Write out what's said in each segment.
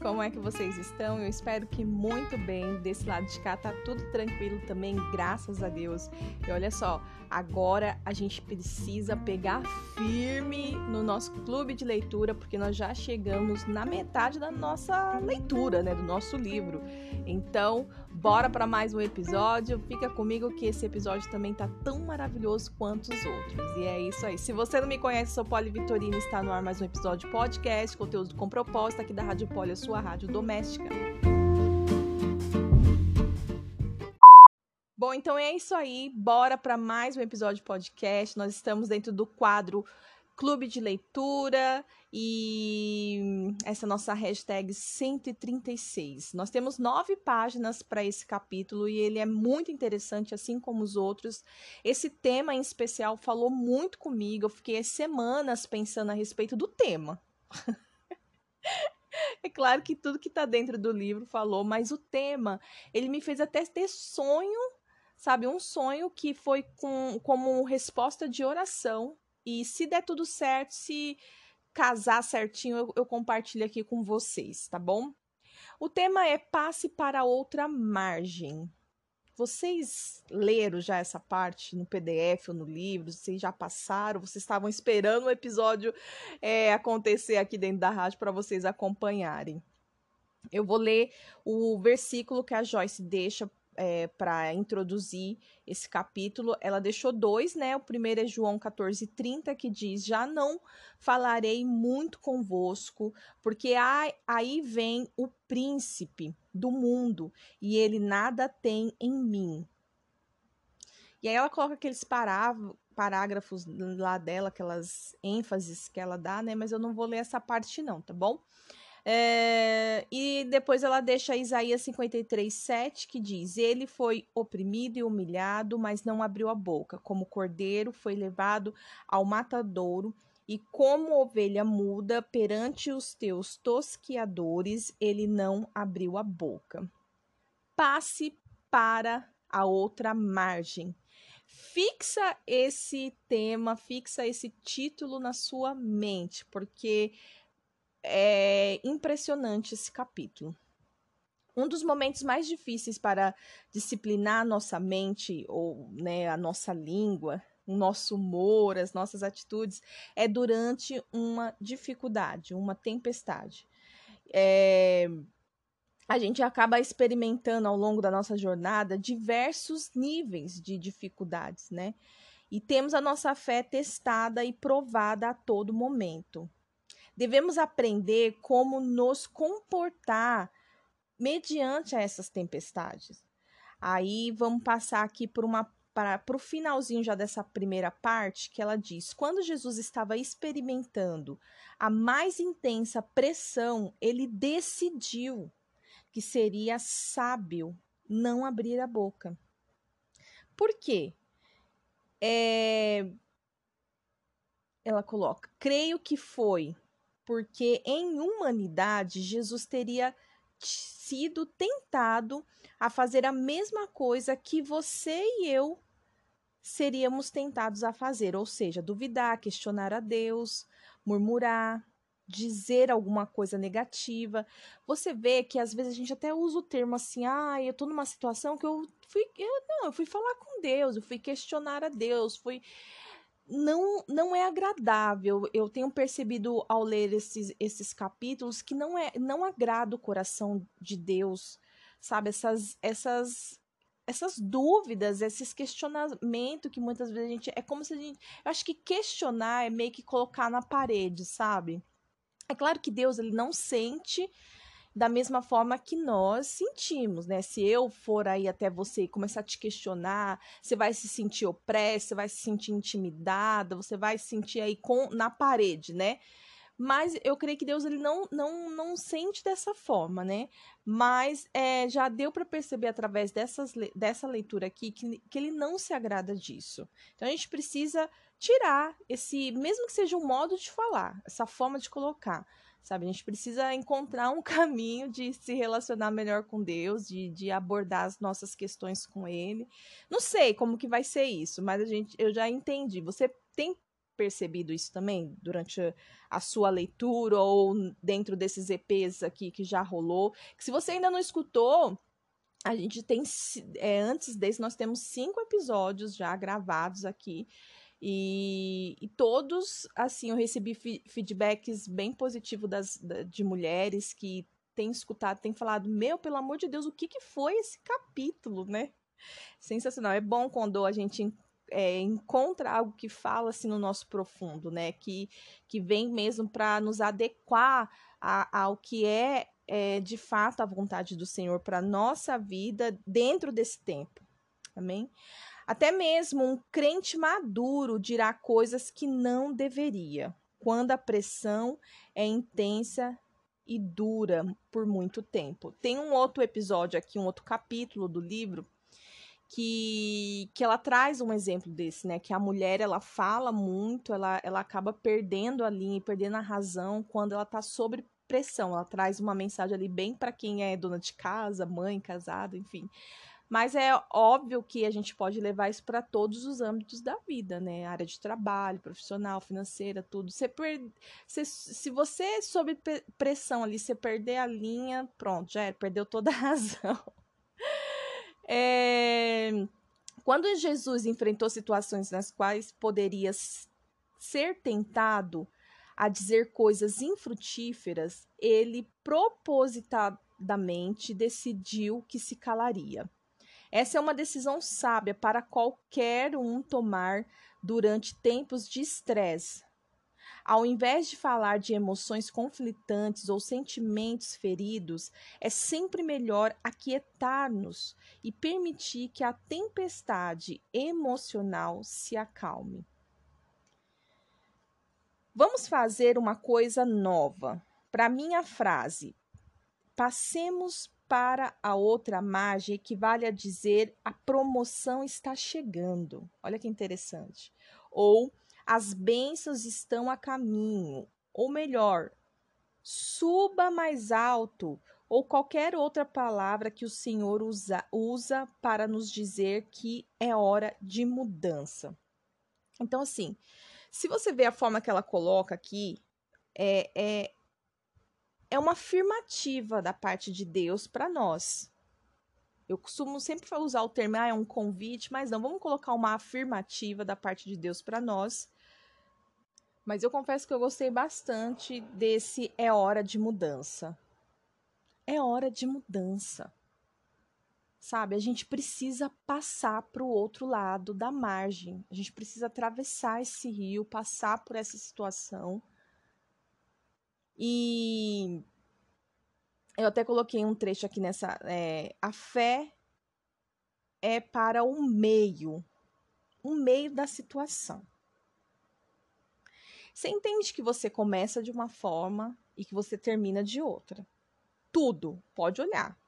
como é que vocês estão? Eu espero que muito bem. Desse lado de cá tá tudo tranquilo também, graças a Deus. E olha só, agora a gente precisa pegar firme no nosso clube de leitura, porque nós já chegamos na metade da nossa leitura, né, do nosso livro. Então, bora para mais um episódio. Fica comigo que esse episódio também tá tão maravilhoso quanto os outros. E é isso aí. Se você não me conhece, sou Poli Vitorina, está no ar mais um episódio podcast, conteúdo com propósito aqui da Rádio Poli, a sua rádio doméstica. Bom, então é isso aí. Bora para mais um episódio podcast. Nós estamos dentro do quadro Clube de Leitura e essa nossa hashtag 136. Nós temos nove páginas para esse capítulo e ele é muito interessante, assim como os outros. Esse tema em especial falou muito comigo. Eu fiquei semanas pensando a respeito do tema. É claro que tudo que está dentro do livro falou, mas o tema, ele me fez até ter sonho, sabe? Um sonho que foi com, como resposta de oração e se der tudo certo, se casar certinho, eu, eu compartilho aqui com vocês, tá bom? O tema é passe para outra margem. Vocês leram já essa parte no PDF ou no livro? Vocês já passaram? Vocês estavam esperando o episódio é, acontecer aqui dentro da rádio para vocês acompanharem. Eu vou ler o versículo que a Joyce deixa é, para introduzir esse capítulo, ela deixou dois, né? O primeiro é João 14,30, que diz: Já não falarei muito convosco, porque aí vem o príncipe do mundo, e ele nada tem em mim. E aí ela coloca aqueles parágrafos lá dela, aquelas ênfases que ela dá, né? Mas eu não vou ler essa parte, não, tá bom? É, e depois ela deixa Isaías 53, 7, que diz: Ele foi oprimido e humilhado, mas não abriu a boca. Como cordeiro foi levado ao matadouro, e como ovelha muda perante os teus tosquiadores, ele não abriu a boca. Passe para a outra margem. Fixa esse tema, fixa esse título na sua mente, porque é impressionante esse capítulo. Um dos momentos mais difíceis para disciplinar a nossa mente ou né, a nossa língua, o nosso humor, as nossas atitudes, é durante uma dificuldade, uma tempestade. É, a gente acaba experimentando ao longo da nossa jornada diversos níveis de dificuldades, né? E temos a nossa fé testada e provada a todo momento. Devemos aprender como nos comportar mediante essas tempestades. Aí vamos passar aqui por uma para o finalzinho já dessa primeira parte, que ela diz: quando Jesus estava experimentando a mais intensa pressão, ele decidiu que seria sábio não abrir a boca. Por quê? É... Ela coloca: creio que foi porque em humanidade Jesus teria sido tentado a fazer a mesma coisa que você e eu seríamos tentados a fazer, ou seja, duvidar, questionar a Deus, murmurar, dizer alguma coisa negativa. Você vê que às vezes a gente até usa o termo assim: "Ah, eu tô numa situação que eu fui, eu não, eu fui falar com Deus, eu fui questionar a Deus, fui não, não é agradável. Eu tenho percebido ao ler esses, esses capítulos que não é não agrada o coração de Deus, sabe? Essas essas essas dúvidas, esses questionamentos que muitas vezes a gente é como se a gente, eu acho que questionar é meio que colocar na parede, sabe? É claro que Deus ele não sente da mesma forma que nós sentimos, né? Se eu for aí até você e começar a te questionar, você vai se sentir opressa, você vai se sentir intimidada, você vai se sentir aí com na parede, né? Mas eu creio que Deus ele não não, não sente dessa forma, né? Mas é, já deu para perceber através dessas, dessa leitura aqui que, que ele não se agrada disso. Então a gente precisa tirar esse, mesmo que seja um modo de falar, essa forma de colocar sabe? A gente precisa encontrar um caminho de se relacionar melhor com Deus, de, de abordar as nossas questões com Ele. Não sei como que vai ser isso, mas a gente, eu já entendi. Você tem percebido isso também durante a sua leitura ou dentro desses EPs aqui que já rolou? Que se você ainda não escutou, a gente tem, é, antes desse, nós temos cinco episódios já gravados aqui. E, e todos, assim, eu recebi feedbacks bem positivos das, de mulheres que têm escutado, têm falado: Meu, pelo amor de Deus, o que, que foi esse capítulo, né? Sensacional. É bom quando a gente é, encontra algo que fala assim no nosso profundo, né? Que, que vem mesmo para nos adequar a, ao que é, é de fato a vontade do Senhor para nossa vida dentro desse tempo. Amém? Até mesmo um crente maduro dirá coisas que não deveria, quando a pressão é intensa e dura por muito tempo. Tem um outro episódio aqui, um outro capítulo do livro que, que ela traz um exemplo desse, né? Que a mulher ela fala muito, ela, ela acaba perdendo a linha, perdendo a razão quando ela tá sob pressão. Ela traz uma mensagem ali bem para quem é dona de casa, mãe, casada, enfim. Mas é óbvio que a gente pode levar isso para todos os âmbitos da vida, né? Área de trabalho, profissional, financeira, tudo. Você per... você, se você sob pressão ali, você perder a linha, pronto, já perdeu toda a razão. É... Quando Jesus enfrentou situações nas quais poderia ser tentado a dizer coisas infrutíferas, ele propositadamente decidiu que se calaria. Essa é uma decisão sábia para qualquer um tomar durante tempos de estresse, ao invés de falar de emoções conflitantes ou sentimentos feridos, é sempre melhor aquietar-nos e permitir que a tempestade emocional se acalme. Vamos fazer uma coisa nova. Para minha frase, passemos para a outra margem equivale a dizer a promoção está chegando. Olha que interessante. Ou as bênçãos estão a caminho, ou melhor, suba mais alto, ou qualquer outra palavra que o Senhor usa, usa para nos dizer que é hora de mudança. Então, assim, se você vê a forma que ela coloca aqui, é, é, é uma afirmativa da parte de Deus para nós. Eu costumo sempre usar o termo, ah, é um convite, mas não, vamos colocar uma afirmativa da parte de Deus para nós, mas eu confesso que eu gostei bastante desse é hora de mudança. É hora de mudança. Sabe, a gente precisa passar para o outro lado da margem. A gente precisa atravessar esse rio, passar por essa situação. E eu até coloquei um trecho aqui nessa. É, a fé é para o meio, o meio da situação. Você entende que você começa de uma forma e que você termina de outra. Tudo, pode olhar.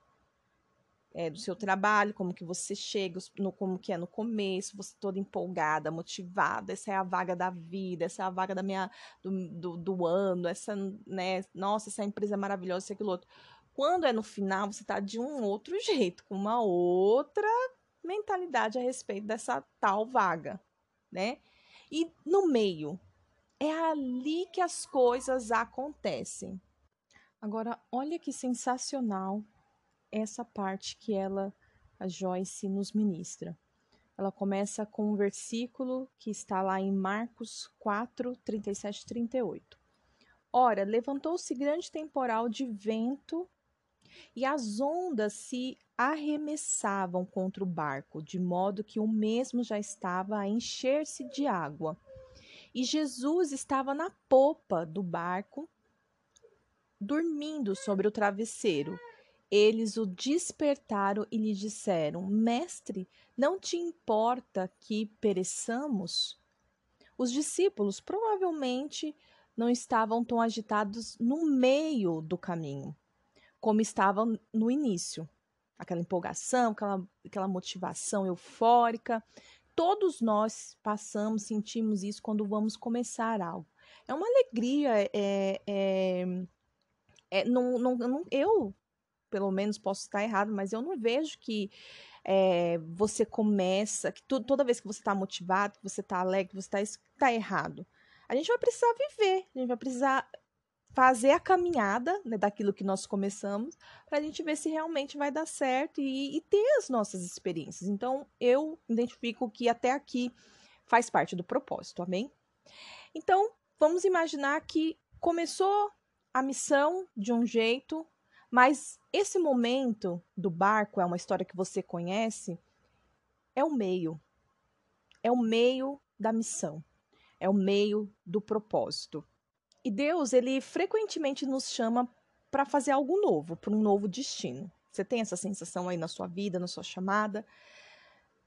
É, do seu trabalho, como que você chega, no, como que é no começo, você toda empolgada, motivada, essa é a vaga da vida, essa é a vaga da minha, do, do, do ano, essa, né, nossa, essa empresa é maravilhosa, isso, aquilo outro. Quando é no final, você tá de um outro jeito, com uma outra mentalidade a respeito dessa tal vaga, né? E no meio, é ali que as coisas acontecem. Agora, olha que sensacional essa parte que ela, a Joyce, nos ministra. Ela começa com um versículo que está lá em Marcos 4, 37 e 38. Ora, levantou-se grande temporal de vento e as ondas se arremessavam contra o barco, de modo que o mesmo já estava a encher-se de água e Jesus estava na popa do barco, dormindo sobre o travesseiro. Eles o despertaram e lhe disseram: Mestre, não te importa que pereçamos? Os discípulos provavelmente não estavam tão agitados no meio do caminho, como estavam no início. Aquela empolgação, aquela, aquela motivação eufórica todos nós passamos, sentimos isso quando vamos começar algo. É uma alegria, é, é, é não, não, não, eu, pelo menos, posso estar errado, mas eu não vejo que é, você começa, que tu, toda vez que você está motivado, que você está alegre, que você está tá errado. a gente vai precisar viver, a gente vai precisar fazer a caminhada né, daquilo que nós começamos para a gente ver se realmente vai dar certo e, e, ter as nossas experiências. Então, eu identifico que até aqui faz parte do propósito, amém? Então, vamos imaginar que começou a missão de um jeito, mas esse momento do barco é uma história que você conhece, é o meio. É o meio da missão. É o meio do propósito. E Deus, ele frequentemente nos chama para fazer algo novo, para um novo destino. Você tem essa sensação aí na sua vida, na sua chamada?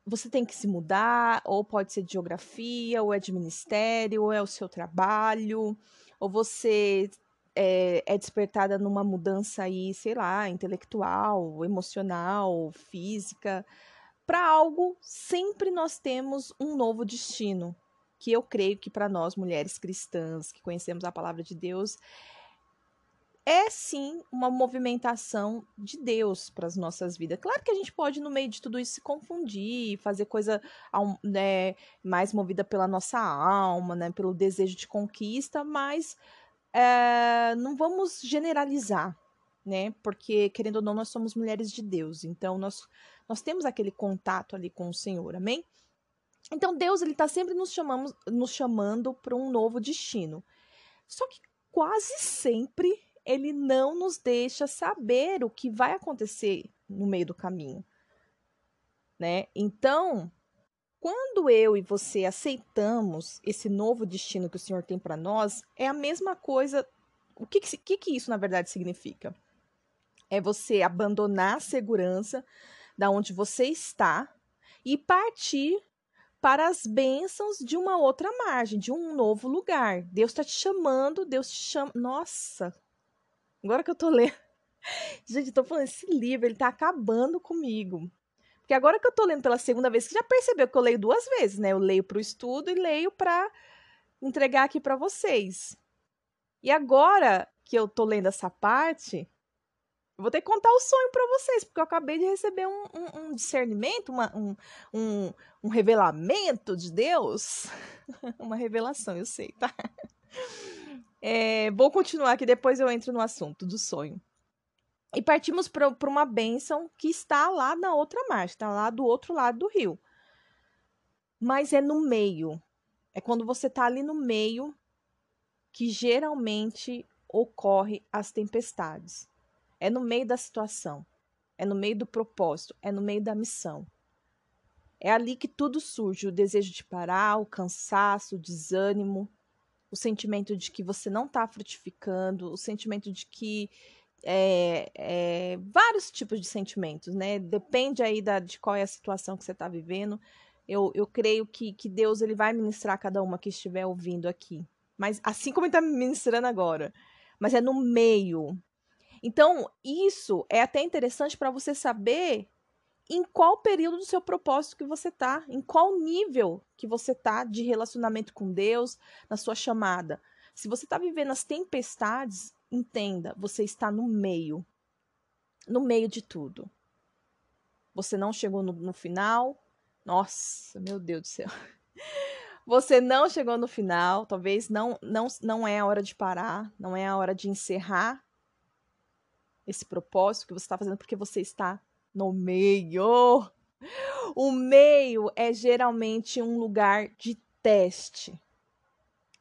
Você tem que se mudar, ou pode ser de geografia, ou é de ministério, ou é o seu trabalho, ou você é, é despertada numa mudança aí, sei lá, intelectual, emocional, física. Para algo, sempre nós temos um novo destino que eu creio que para nós mulheres cristãs que conhecemos a palavra de Deus é sim uma movimentação de Deus para as nossas vidas. Claro que a gente pode, no meio de tudo isso, se confundir, fazer coisa né, mais movida pela nossa alma, né, pelo desejo de conquista, mas é, não vamos generalizar, né? Porque, querendo ou não, nós somos mulheres de Deus, então nós, nós temos aquele contato ali com o Senhor, amém? Então Deus ele está sempre nos, chamamos, nos chamando para um novo destino. Só que quase sempre ele não nos deixa saber o que vai acontecer no meio do caminho, né? Então, quando eu e você aceitamos esse novo destino que o Senhor tem para nós, é a mesma coisa. O que, que, que isso na verdade significa? É você abandonar a segurança da onde você está e partir para as bênçãos de uma outra margem, de um novo lugar. Deus está te chamando, Deus te chama. Nossa, agora que eu tô lendo. Gente, tô falando, esse livro, ele tá acabando comigo. Porque agora que eu tô lendo pela segunda vez, você já percebeu que eu leio duas vezes, né? Eu leio para o estudo e leio para entregar aqui para vocês. E agora que eu tô lendo essa parte, eu vou ter que contar o sonho para vocês, porque eu acabei de receber um, um, um discernimento, uma, um, um, revelamento de Deus. uma revelação, eu sei, tá? É, vou continuar que depois eu entro no assunto do sonho. E partimos para uma bênção que está lá na outra margem, está lá do outro lado do rio. Mas é no meio. É quando você está ali no meio que geralmente ocorre as tempestades. É no meio da situação, é no meio do propósito, é no meio da missão. É ali que tudo surge: o desejo de parar, o cansaço, o desânimo, o sentimento de que você não está frutificando, o sentimento de que. É, é, vários tipos de sentimentos, né? Depende aí da, de qual é a situação que você está vivendo. Eu, eu creio que, que Deus ele vai ministrar cada uma que estiver ouvindo aqui. Mas assim como ele está ministrando agora. Mas é no meio, então, isso é até interessante para você saber em qual período do seu propósito que você tá, em qual nível que você tá de relacionamento com Deus, na sua chamada. Se você está vivendo as tempestades, entenda, você está no meio. No meio de tudo. Você não chegou no, no final. Nossa, meu Deus do céu. Você não chegou no final, talvez não, não, não é a hora de parar, não é a hora de encerrar esse propósito que você está fazendo porque você está no meio. O meio é geralmente um lugar de teste.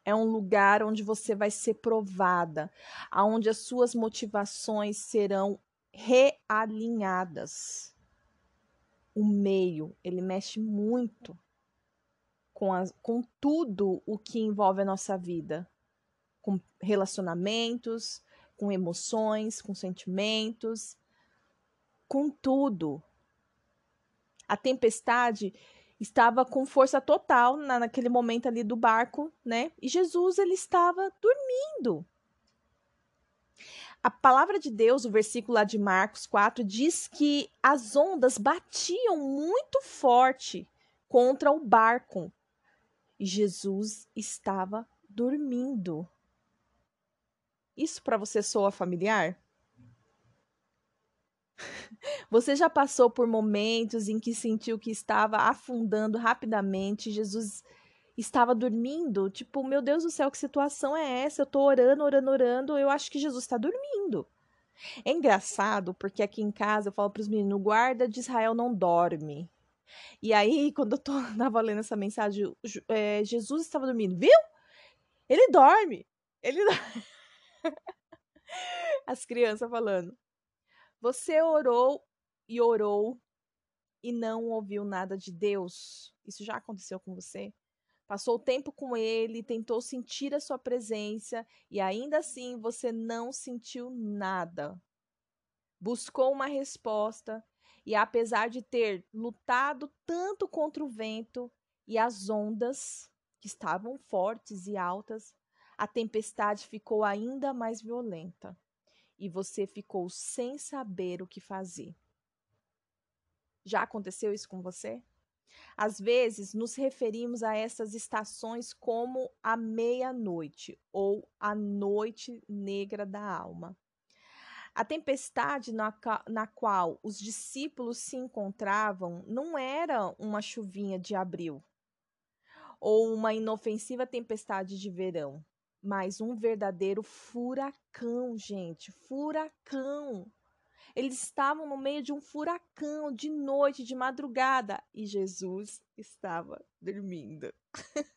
É um lugar onde você vai ser provada, aonde as suas motivações serão realinhadas. O meio, ele mexe muito com, com tudo o que envolve a nossa vida, com relacionamentos, com emoções, com sentimentos, com tudo. A tempestade estava com força total na, naquele momento ali do barco, né? E Jesus ele estava dormindo. A palavra de Deus, o versículo lá de Marcos 4, diz que as ondas batiam muito forte contra o barco. E Jesus estava dormindo. Isso para você soa familiar? Você já passou por momentos em que sentiu que estava afundando rapidamente, Jesus estava dormindo, tipo, meu Deus do céu, que situação é essa? Eu tô orando, orando, orando, eu acho que Jesus está dormindo. É engraçado, porque aqui em casa eu falo para os meninos, guarda de Israel não dorme. E aí, quando eu tô, tava lendo essa mensagem, é, Jesus estava dormindo, viu? Ele dorme. Ele As crianças falando. Você orou e orou e não ouviu nada de Deus. Isso já aconteceu com você? Passou o tempo com ele, tentou sentir a sua presença e ainda assim você não sentiu nada. Buscou uma resposta e, apesar de ter lutado tanto contra o vento e as ondas, que estavam fortes e altas, a tempestade ficou ainda mais violenta e você ficou sem saber o que fazer. Já aconteceu isso com você? Às vezes, nos referimos a essas estações como a meia-noite ou a noite negra da alma. A tempestade na, na, qual os discípulos se encontravam não era uma chuvinha de abril ou uma inofensiva tempestade de verão, mas um verdadeiro furacão, gente, furacão. Eles estavam no meio de um furacão de noite, de madrugada, e Jesus estava dormindo.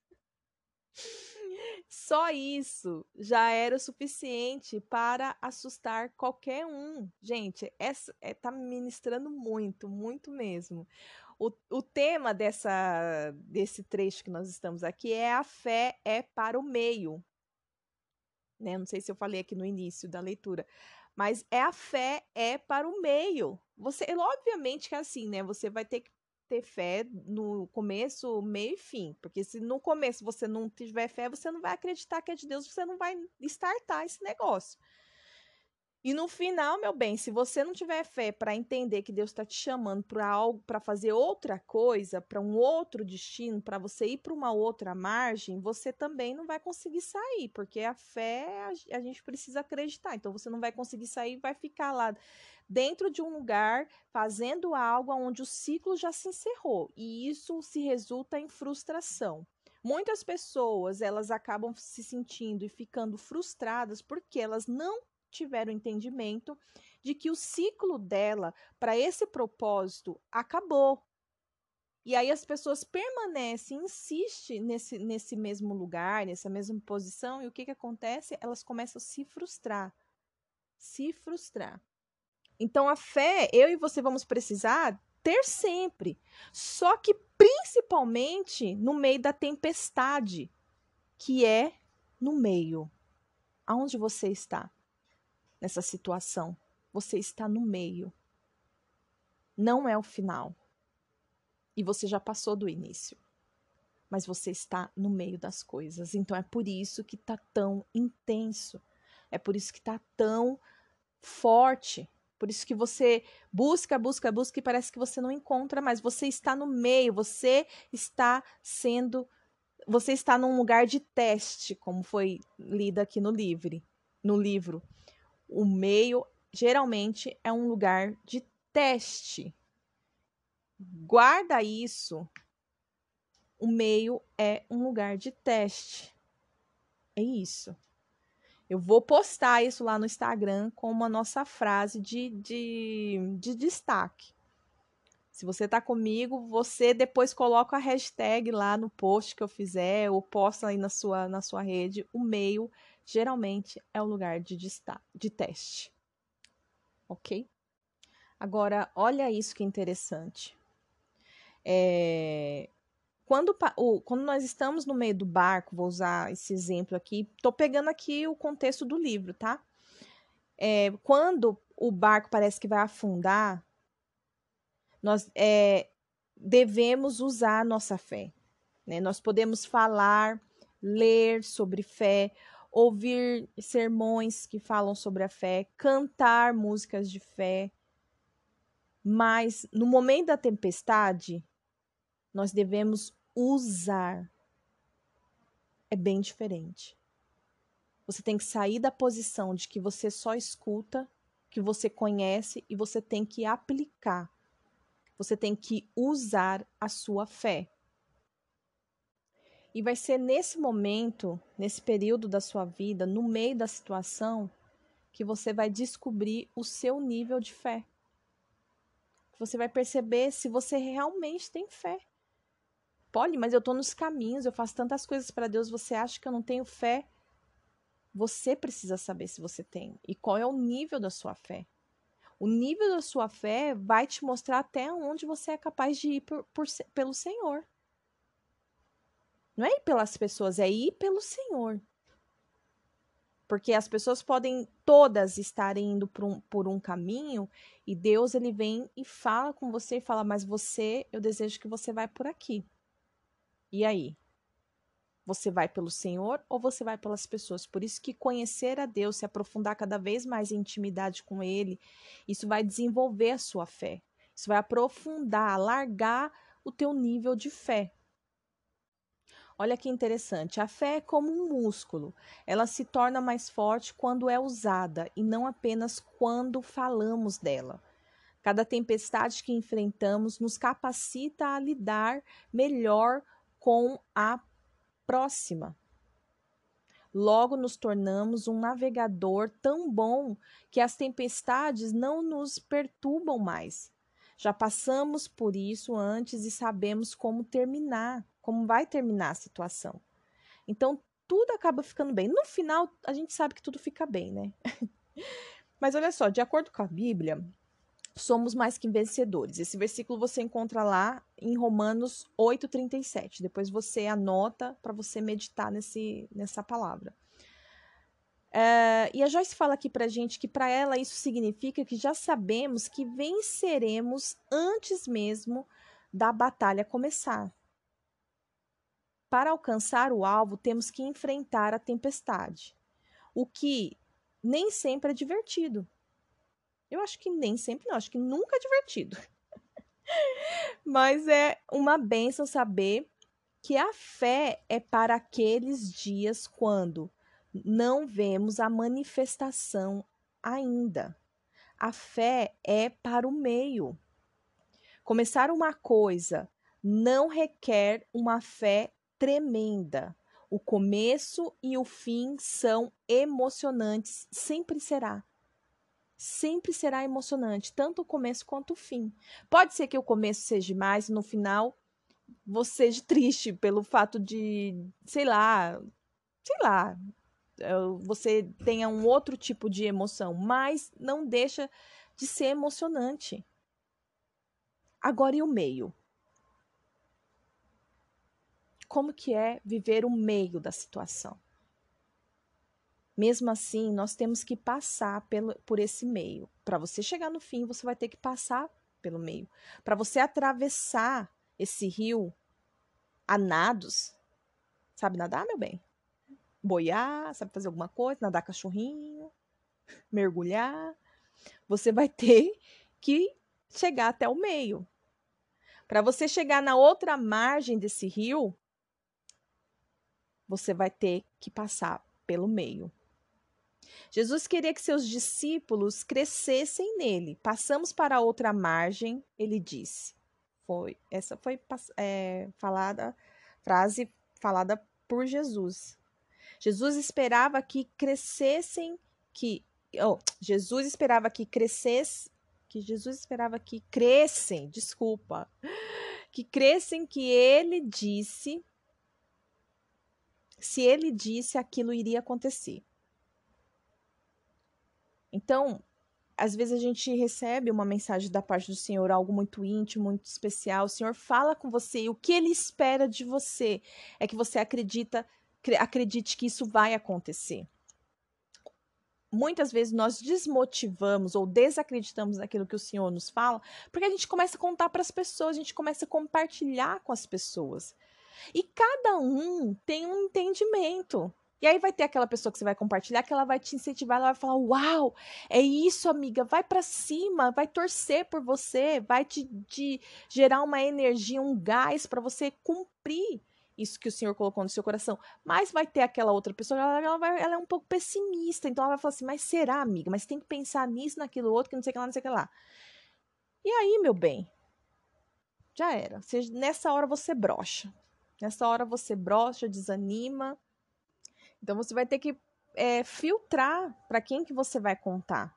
Só isso já era o suficiente para assustar qualquer um. Gente, essa é, tá ministrando muito, muito mesmo. O, o tema dessa, desse trecho que nós estamos aqui é a fé é para o meio. Né? Não sei se eu falei aqui no início da leitura, mas é a fé é para o meio. Você, obviamente que é assim, né? Você vai ter que ter fé no começo, meio e fim, porque se no começo você não tiver fé, você não vai acreditar que é de Deus, você não vai startar esse negócio. E no final, meu bem, se você não tiver fé para entender que Deus está te chamando para algo, para fazer outra coisa, para um outro destino, para você ir para uma outra margem, você também não vai conseguir sair, porque a fé a, gente precisa acreditar. Então você não vai conseguir sair, vai ficar lá dentro de um lugar fazendo algo onde o ciclo já se encerrou. E isso se resulta em frustração. Muitas pessoas, elas acabam se sentindo e ficando frustradas porque elas não tiveram entendimento de que o ciclo dela para esse propósito acabou. E aí as pessoas permanecem, insistem nesse, nesse mesmo lugar, nessa mesma posição, e o que, que acontece? Elas começam a se frustrar. Se frustrar. Então a fé, eu e você vamos precisar ter sempre. Só que principalmente no meio da tempestade, que é no meio. Aonde você está? Nessa situação. Você está no meio. Não é o final. E você já passou do início. Mas você está no meio das coisas. Então é por isso que está tão intenso. É por isso que está tão forte. Por isso que você busca, busca, busca e parece que você não encontra mais. Você está no meio, você está sendo. Você está num lugar de teste, como foi lida aqui no livro. No livro o meio geralmente é um lugar de teste. Guarda isso. O meio é um lugar de teste. É isso. Eu vou postar isso lá no Instagram como a nossa frase de, de, de destaque. Se você está comigo, você depois coloca a hashtag lá no post que eu fizer, ou posta aí na sua, na sua rede. O meio geralmente é o lugar de, de teste. Ok? Agora, olha isso que interessante. É, quando, o, quando nós estamos no meio do barco, vou usar esse exemplo aqui, estou pegando aqui o contexto do livro, tá? É, quando o barco parece que vai afundar, nós é, devemos usar a nossa fé. Né? Nós podemos falar, ler sobre fé, ouvir sermões que falam sobre a fé, cantar músicas de fé. Mas no momento da tempestade, nós devemos usar. É bem diferente. Você tem que sair da posição de que você só escuta, que você conhece e você tem que aplicar. Você tem que usar a sua fé. E vai ser nesse momento, nesse período da sua vida, no meio da situação, que você vai descobrir o seu nível de fé. Você vai perceber se você realmente tem fé. Pode, mas eu estou nos caminhos, eu faço tantas coisas para Deus, você acha que eu não tenho fé? Você precisa saber se você tem e qual é o nível da sua fé. O nível da sua fé vai te mostrar até onde você é capaz de ir por, por, pelo Senhor. Não é ir pelas pessoas, é ir pelo Senhor. Porque as pessoas podem todas estarem indo por um, por um caminho e Deus ele vem e fala com você e fala: Mas você, eu desejo que você vá por aqui. E aí? Você vai pelo Senhor ou você vai pelas pessoas? Por isso que conhecer a Deus, se aprofundar cada vez mais em intimidade com Ele, isso vai desenvolver a sua fé. Isso vai aprofundar, alargar o teu nível de fé. Olha que interessante, a fé é como um músculo. Ela se torna mais forte quando é usada e não apenas quando falamos dela. Cada tempestade que enfrentamos nos capacita a lidar melhor com a próxima. Logo nos tornamos um navegador tão bom que as tempestades não nos perturbam mais. Já passamos por isso antes e sabemos como terminar, como vai terminar a situação. Então, tudo acaba ficando bem. No final, a gente sabe que tudo fica bem, né? Mas olha só, de acordo com a Bíblia, somos mais que vencedores. Esse versículo você encontra lá em Romanos 8:37. Depois você anota para você meditar nesse, nessa palavra. É, e a Joyce fala aqui para gente que para ela isso significa que já sabemos que venceremos antes mesmo da batalha começar. Para alcançar o alvo, temos que enfrentar a tempestade, o que nem sempre é divertido. Eu acho que nem sempre, não, acho que nunca é divertido. Mas é uma benção saber que a fé é para aqueles dias quando não vemos a manifestação ainda. A fé é para o meio. Começar uma coisa não requer uma fé tremenda. O começo e o fim são emocionantes, sempre será sempre será emocionante, tanto o começo quanto o fim. Pode ser que o começo seja mais, no final você seja triste pelo fato de, sei lá, sei lá, é, você tenha um outro tipo de emoção, mas não deixa de ser emocionante. Agora e o meio? Como que é viver o meio da situação? Mesmo assim, nós temos que passar pelo, por esse meio. Para você chegar no fim, você vai ter que passar pelo meio. Para você atravessar esse rio a nados, sabe nadar, meu bem? Boiar, sabe fazer alguma coisa, nadar cachorrinho, mergulhar. Você vai ter que chegar até o meio. Para você chegar na outra margem desse rio, você vai ter que passar pelo meio. Jesus queria que seus discípulos crescessem nele. Passamos para outra margem, ele disse. Foi essa foi é, falada frase falada por Jesus. Jesus esperava que crescessem, que oh, Jesus esperava que crescesse, que Jesus esperava que crescem, desculpa, que crescem que ele disse, se ele disse aquilo iria acontecer. Então, às vezes a gente recebe uma mensagem da parte do Senhor, algo muito íntimo, muito especial. O Senhor fala com você e o que ele espera de você é que você acredita, acredite que isso vai acontecer. Muitas vezes nós desmotivamos ou desacreditamos naquilo que o Senhor nos fala, porque a gente começa a contar para as pessoas, a gente começa a compartilhar com as pessoas. E cada um tem um entendimento. E aí vai ter aquela pessoa que você vai compartilhar que ela vai te incentivar, ela vai falar: "Uau, é isso, amiga, vai para cima, vai torcer por você, vai te, te gerar uma energia, um gás para você cumprir isso que o Senhor colocou no seu coração. Mas vai ter aquela outra pessoa, ela, ela, vai, ela é um pouco pessimista, então ela vai falar assim: "Mas será, amiga? Mas tem que pensar nisso, naquilo outro, que não sei o que lá, não sei o que lá". E aí, meu bem, já era. Você, nessa hora você brocha. Nessa hora você brocha, desanima. Então você vai ter que é, filtrar para quem que você vai contar,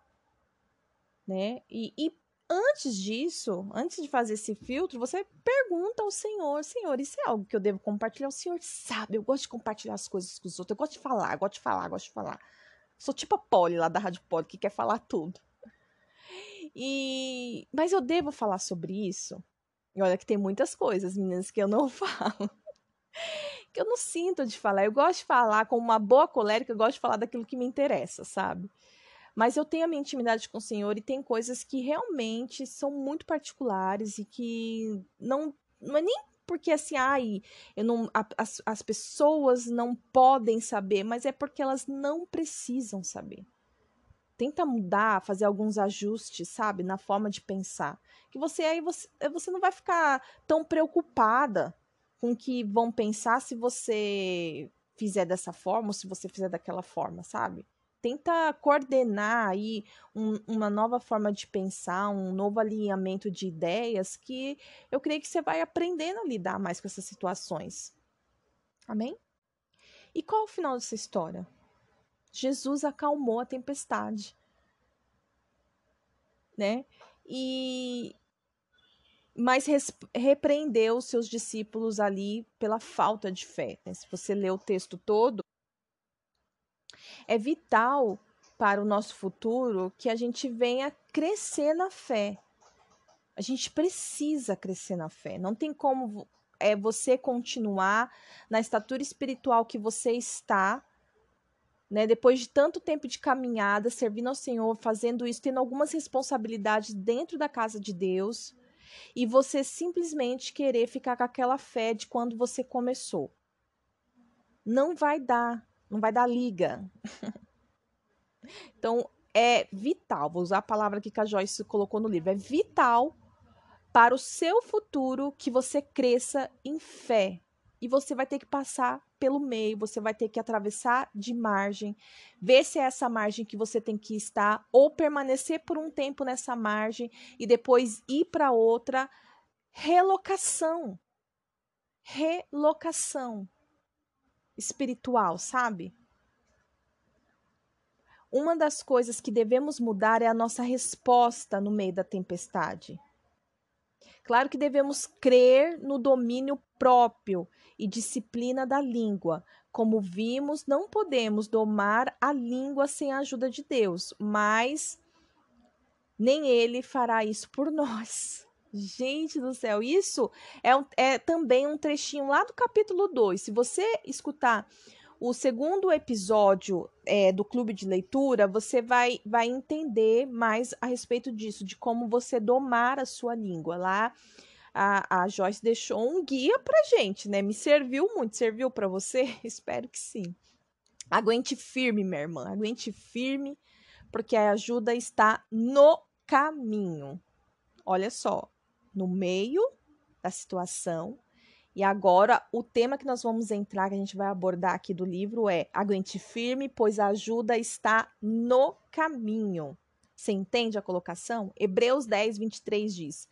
né? E, e antes disso, antes de fazer esse filtro, você pergunta ao Senhor: Senhor, isso é algo que eu devo compartilhar? O Senhor sabe, eu gosto de compartilhar as coisas com os outros, eu gosto de falar, gosto de falar, gosto de falar. Sou tipo a Polly lá da Rádio Poli, que quer falar tudo. E... Mas eu devo falar sobre isso? E olha que tem muitas coisas, meninas, que eu não falo. Que eu não sinto de falar. Eu gosto de falar como uma boa colérica, eu gosto de falar daquilo que me interessa, sabe? Mas eu tenho a minha intimidade com o Senhor e tem coisas que realmente são muito particulares e que não, não é nem porque assim, ai, eu não, as, as pessoas não podem saber, mas é porque elas não precisam saber. Tenta mudar, fazer alguns ajustes, sabe, na forma de pensar. Que você aí você, você não vai ficar tão preocupada com que vão pensar se você fizer dessa forma ou se você fizer daquela forma, sabe? tenta coordenar aí um, uma nova forma de pensar, um novo alinhamento de ideias que eu creio que você vai aprendendo a lidar mais com essas situações. Amém? E qual é o final dessa história? Jesus acalmou a tempestade, né? E mas repreendeu seus discípulos ali pela falta de fé. Né? Se você ler o texto todo, é vital para o nosso futuro que a gente venha crescer na fé. A gente precisa crescer na fé. Não tem como é você continuar na estatura espiritual que você está, né? Depois de tanto tempo de caminhada, servindo ao Senhor, fazendo isso, tendo algumas responsabilidades dentro da casa de Deus, e você simplesmente querer ficar com aquela fé de quando você começou. Não vai dar não vai dar liga. então, é vital, vou usar a palavra que a Joyce colocou no livro, é vital para o seu futuro que você cresça em fé. E você vai ter que passar pelo meio, você vai ter que atravessar de margem, ver se é essa margem que você tem que estar, ou permanecer por um tempo nessa margem e depois ir para outra. Relocação. Relocação espiritual, sabe? Uma das coisas que devemos mudar é a nossa resposta no meio da tempestade. Claro que devemos crer no domínio próprio e disciplina da língua. Como vimos, não podemos domar a língua sem a ajuda de Deus, mas nem Ele fará isso por nós. Gente do céu, isso é, um, é também um trechinho lá do capítulo 2. Se você escutar o segundo episódio é, do clube de leitura, você vai, vai entender mais a respeito disso, de como você domar a sua língua. Lá a, a Joyce deixou um guia pra gente, né? Me serviu muito. Serviu para você? Espero que sim. Aguente firme, minha irmã. Aguente firme, porque a ajuda está no caminho. Olha só, no meio da situação. E agora, o tema que nós vamos entrar, que a gente vai abordar aqui do livro é Aguente firme, pois a ajuda está no caminho. Você entende a colocação? Hebreus 10, 23 diz: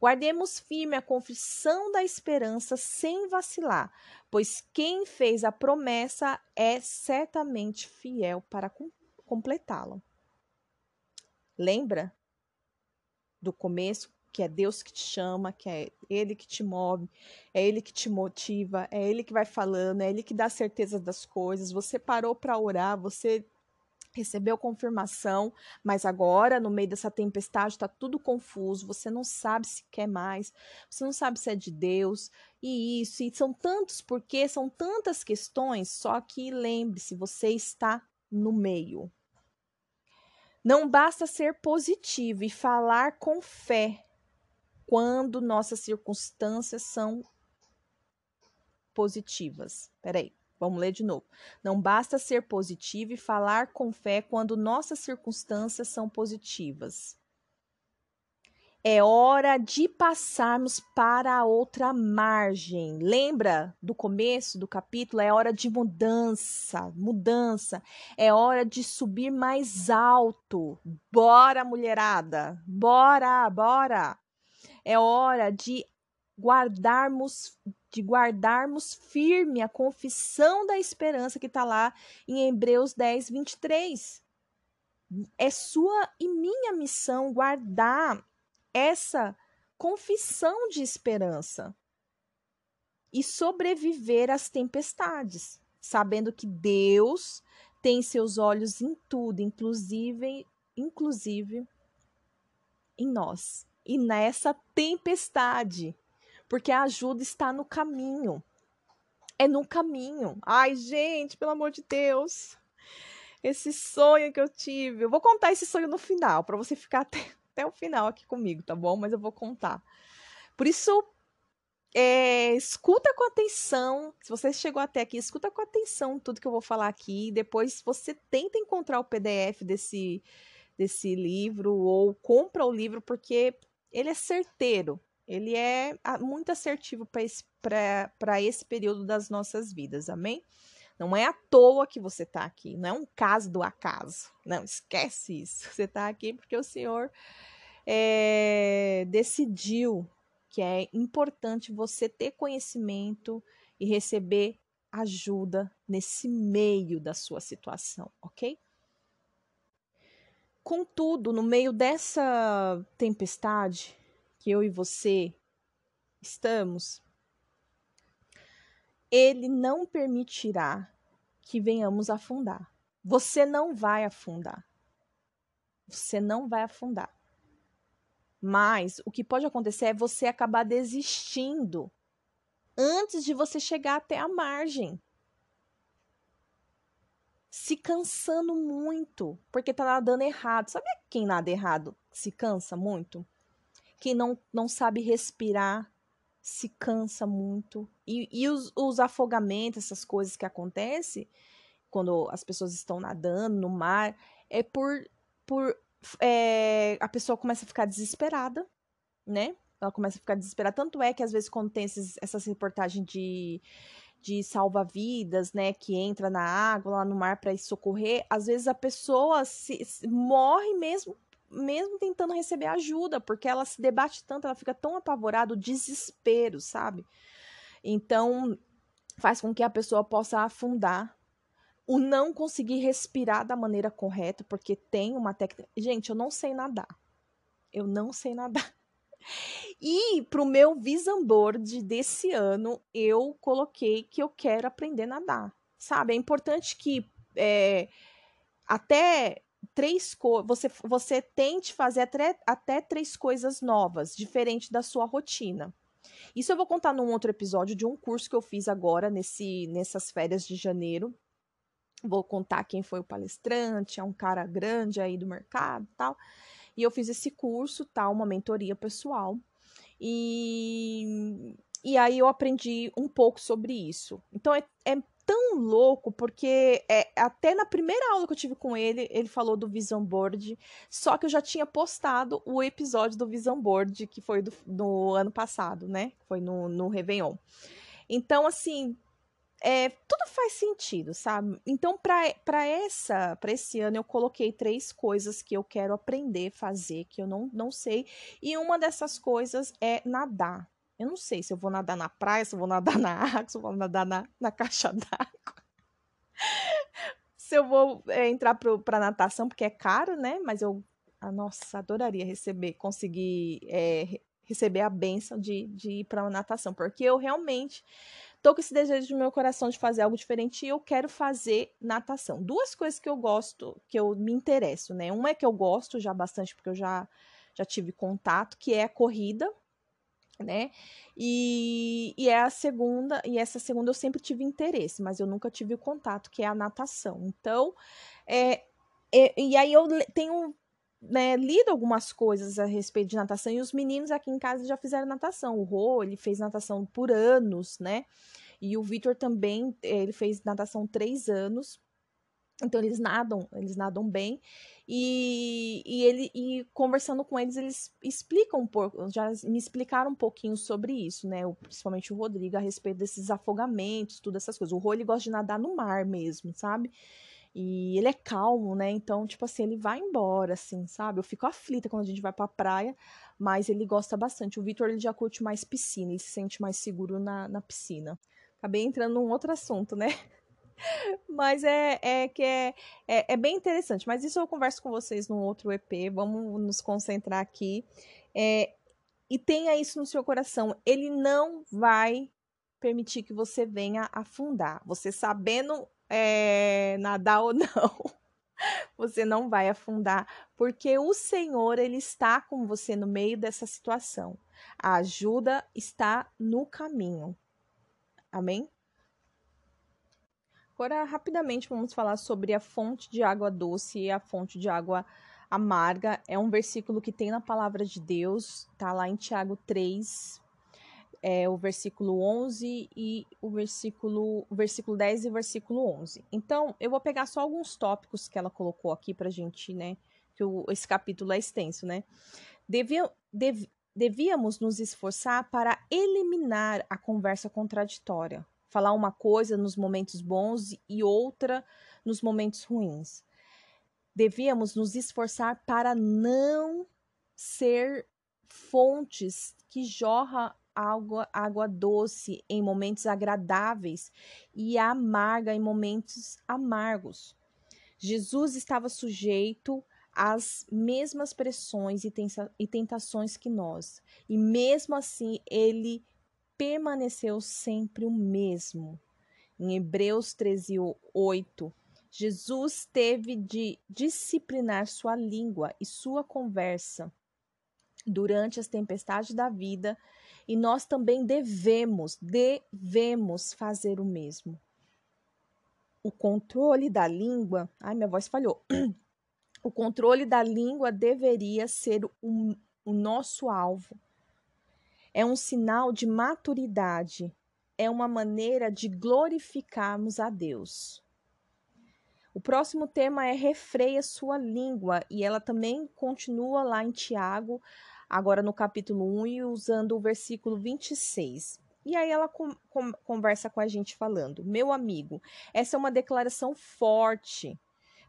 Guardemos firme a confissão da esperança sem vacilar, pois quem fez a promessa é certamente fiel para completá-la. Lembra do começo? que é Deus que te chama, que é Ele que te move, é Ele que te motiva, é Ele que vai falando, é Ele que dá certeza das coisas. Você parou para orar, você recebeu confirmação, mas agora, no meio dessa tempestade, está tudo confuso, você não sabe se quer mais, você não sabe se é de Deus, e isso, e são tantos porquê, são tantas questões, só que lembre-se, você está no meio. Não basta ser positivo e falar com fé quando nossas circunstâncias são positivas. Peraí, vamos ler de novo. Não basta ser positivo e falar com fé quando nossas circunstâncias são positivas. É hora de passarmos para a outra margem. Lembra do começo do capítulo? É hora de mudança, mudança. É hora de subir mais alto. Bora, mulherada. Bora, bora. É hora de guardarmos de guardarmos firme a confissão da esperança que está lá em Hebreus 10, 23. É sua e minha missão guardar essa confissão de esperança e sobreviver às tempestades, sabendo que Deus tem seus olhos em tudo, inclusive, inclusive em nós e nessa tempestade, porque a ajuda está no caminho. É no caminho. Ai, gente, pelo amor de Deus. Esse sonho que eu tive. Eu vou contar esse sonho no final, para você ficar até, até o final aqui comigo, tá bom? Mas eu vou contar. Por isso, é, escuta com atenção. Se você chegou até aqui, escuta com atenção tudo que eu vou falar aqui. Depois você tenta encontrar o PDF desse, desse livro ou compra o livro, porque ele é certeiro. Ele é muito assertivo para esse, esse período das nossas vidas, amém? Não é à toa que você está aqui, não é um caso do acaso. Não, esquece isso. Você está aqui porque o Senhor é, decidiu que é importante você ter conhecimento e receber ajuda nesse meio da sua situação, ok? Contudo, no meio dessa tempestade que eu e você estamos, ele não permitirá que venhamos afundar. Você não vai afundar. Você não vai afundar. Mas o que pode acontecer é você acabar desistindo antes de você chegar até a margem. Se cansando muito, porque tá nadando errado. Sabe quem nada errado se cansa muito? Quem não, não sabe respirar se cansa muito. E, e os, os afogamentos, essas coisas que acontecem quando as pessoas estão nadando no mar, é por, por é, a pessoa começa a ficar desesperada, né? Ela começa a ficar desesperada. Tanto é que, às vezes, quando tem esses, essas reportagens de, de salva-vidas, né, que entra na água, lá no mar para socorrer, às vezes a pessoa se, se, morre mesmo mesmo tentando receber ajuda, porque ela se debate tanto, ela fica tão apavorada, o desespero, sabe? Então, faz com que a pessoa possa afundar o não conseguir respirar da maneira correta, porque tem uma técnica. Gente, eu não sei nadar. Eu não sei nadar. E pro meu vision board desse ano, eu coloquei que eu quero aprender a nadar. Sabe? É importante que é, até três coisas. Você, você tente fazer até, até três coisas novas, diferente da sua rotina. Isso eu vou contar num outro episódio de um curso que eu fiz agora, nesse, nessas férias de janeiro, Vou contar quem foi o palestrante, é um cara grande aí do mercado tal. E eu fiz esse curso, tal, uma mentoria pessoal. E, e aí eu aprendi um pouco sobre isso. Então é, é tão louco, porque é, até na primeira aula que eu tive com ele, ele falou do Vision Board, só que eu já tinha postado o episódio do Vision Board, que foi do, do ano passado, né? Foi no, no Réveillon. Então, assim, é, tudo faz sentido, sabe? Então, para essa, para esse ano, eu coloquei três coisas que eu quero aprender a fazer, que eu não, não sei. E uma dessas coisas é nadar. Eu não sei se eu vou nadar na praia, se eu vou nadar na água, se eu vou nadar na, na caixa d'água. se eu vou é, entrar para natação, porque é caro, né? Mas eu, ah, nossa, adoraria receber, conseguir é, receber a benção de, de ir para natação, porque eu realmente tô com esse desejo no meu coração de fazer algo diferente e eu quero fazer natação. Duas coisas que eu gosto, que eu me interesso, né? Uma é que eu gosto já bastante, porque eu já, já tive contato, que é a corrida, né? E, e é a segunda, e essa segunda eu sempre tive interesse, mas eu nunca tive contato, que é a natação. Então, é, é e aí eu tenho né, lido algumas coisas a respeito de natação e os meninos aqui em casa já fizeram natação. O Rô, ele fez natação por anos, né? E o Vitor também, ele fez natação três anos. Então eles nadam, eles nadam bem. E, e ele e conversando com eles, eles explicam um pouco, já me explicaram um pouquinho sobre isso, né? O, principalmente o Rodrigo a respeito desses afogamentos, tudo essas coisas. O Rô ele gosta de nadar no mar mesmo, sabe? E ele é calmo, né? Então, tipo assim, ele vai embora, assim, sabe? Eu fico aflita quando a gente vai pra praia, mas ele gosta bastante. O Vitor, ele já curte mais piscina, ele se sente mais seguro na, na piscina. Acabei entrando num outro assunto, né? Mas é, é que é, é, é, bem interessante. Mas isso eu converso com vocês num outro EP. Vamos nos concentrar aqui. É, e tenha isso no seu coração. Ele não vai permitir que você venha afundar. Você sabendo é, nadar ou não, você não vai afundar, porque o Senhor ele está com você no meio dessa situação. A ajuda está no caminho. Amém? Agora, rapidamente, vamos falar sobre a fonte de água doce e a fonte de água amarga. É um versículo que tem na palavra de Deus, tá lá em Tiago 3, é, o versículo 11 e o versículo, versículo 10 e o versículo 11. Então, eu vou pegar só alguns tópicos que ela colocou aqui pra gente, né? Que o, esse capítulo é extenso, né? Devia, dev, devíamos nos esforçar para eliminar a conversa contraditória. Falar uma coisa nos momentos bons e outra nos momentos ruins. Devíamos nos esforçar para não ser fontes que jorra água, água doce em momentos agradáveis e amarga em momentos amargos. Jesus estava sujeito às mesmas pressões e tentações que nós, e mesmo assim ele permaneceu sempre o mesmo. Em Hebreus 13, 8, Jesus teve de disciplinar sua língua e sua conversa durante as tempestades da vida e nós também devemos, devemos fazer o mesmo. O controle da língua, ai, minha voz falhou. O controle da língua deveria ser o, o nosso alvo. É um sinal de maturidade, é uma maneira de glorificarmos a Deus. O próximo tema é refreia sua língua e ela também continua lá em Tiago, agora no capítulo 1 e usando o versículo 26. E aí ela com, com, conversa com a gente falando: Meu amigo, essa é uma declaração forte.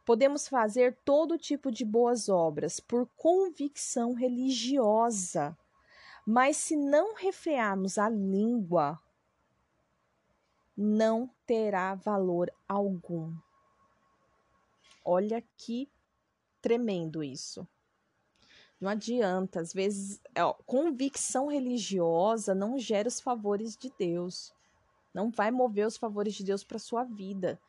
Podemos fazer todo tipo de boas obras por convicção religiosa, mas se não refrearmos a língua, não terá valor algum. Olha que tremendo isso. Não adianta, às vezes, ó, convicção religiosa não gera os favores de Deus. Não vai mover os favores de Deus para sua vida.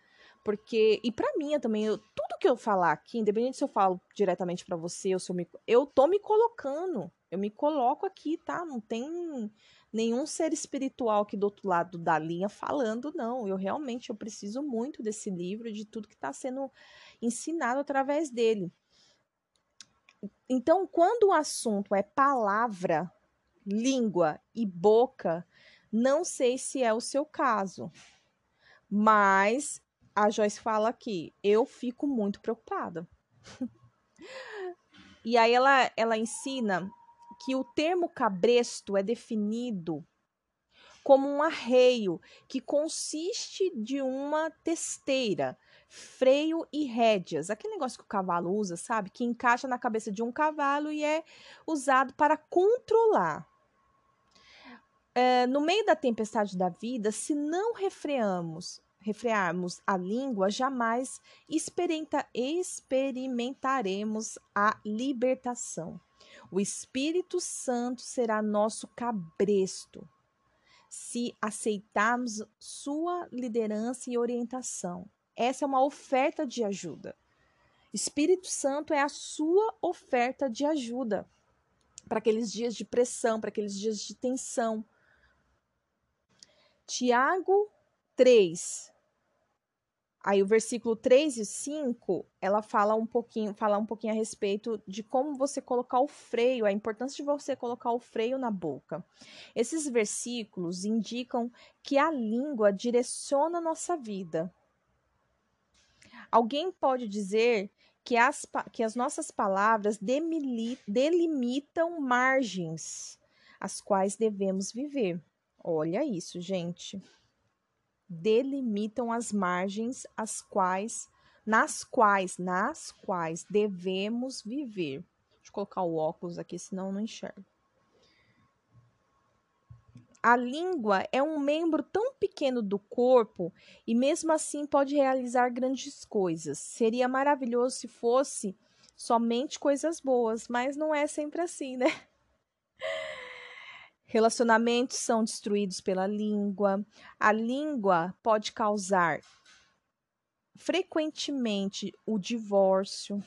Porque, e para mim também, eu, tudo que eu falar aqui, independente se eu falo diretamente para você ou se eu me. Eu tô me colocando. Eu me coloco aqui, tá? Não tem nenhum ser espiritual aqui do outro lado da linha falando, não. Eu realmente eu preciso muito desse livro, de tudo que está sendo ensinado através dele. Então, quando o assunto é palavra, língua e boca, não sei se é o seu caso, mas a Joyce fala aqui, eu fico muito preocupada. e aí ela, ela ensina que o termo cabresto é definido como um arreio que consiste de uma testeira freio e rédeas, aquele negócio que o cavalo usa, sabe? Que encaixa na cabeça de um cavalo e é usado para controlar. É, no meio da tempestade da vida, se não refreamos, refrearmos a língua, jamais experimenta, experimentaremos a libertação. O Espírito Santo será nosso cabresto se aceitarmos sua liderança e orientação. Essa é uma oferta de ajuda. Espírito Santo é a sua oferta de ajuda para aqueles dias de pressão, para aqueles dias de tensão. Tiago 3. Aí o versículo 3 e 5, ela fala um pouquinho, fala um pouquinho a respeito de como você colocar o freio, a importância de você colocar o freio na boca. Esses versículos indicam que a língua direciona a nossa vida. Alguém pode dizer que as, que as nossas palavras delimitam margens as quais devemos viver. Olha isso, gente. Delimitam as margens as quais nas quais, nas quais devemos viver. Deixa eu colocar o óculos aqui, senão eu não enxergo. A língua é um membro tão pequeno do corpo e, mesmo assim, pode realizar grandes coisas. Seria maravilhoso se fosse somente coisas boas, mas não é sempre assim, né? Relacionamentos são destruídos pela língua. A língua pode causar frequentemente o divórcio.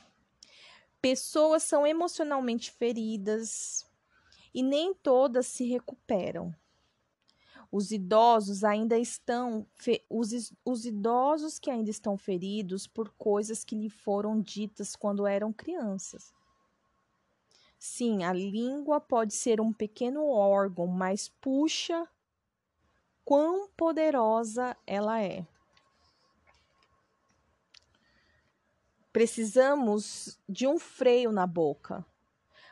Pessoas são emocionalmente feridas e nem todas se recuperam. Os idosos ainda estão os, os idosos que ainda estão feridos por coisas que lhe foram ditas quando eram crianças. Sim, a língua pode ser um pequeno órgão, mas puxa quão poderosa ela é. Precisamos de um freio na boca,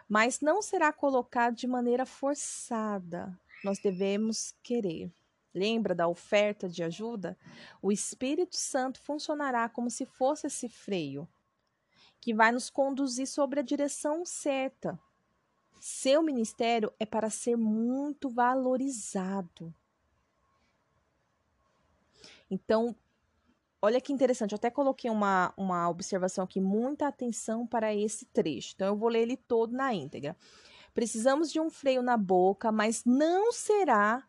mas não será colocado de maneira forçada, nós devemos querer. Lembra da oferta de ajuda? O Espírito Santo funcionará como se fosse esse freio que vai nos conduzir sobre a direção certa. Seu ministério é para ser muito valorizado. Então, olha que interessante, eu até coloquei uma, uma observação aqui, muita atenção para esse trecho. Então, eu vou ler ele todo na íntegra. Precisamos de um freio na boca, mas não será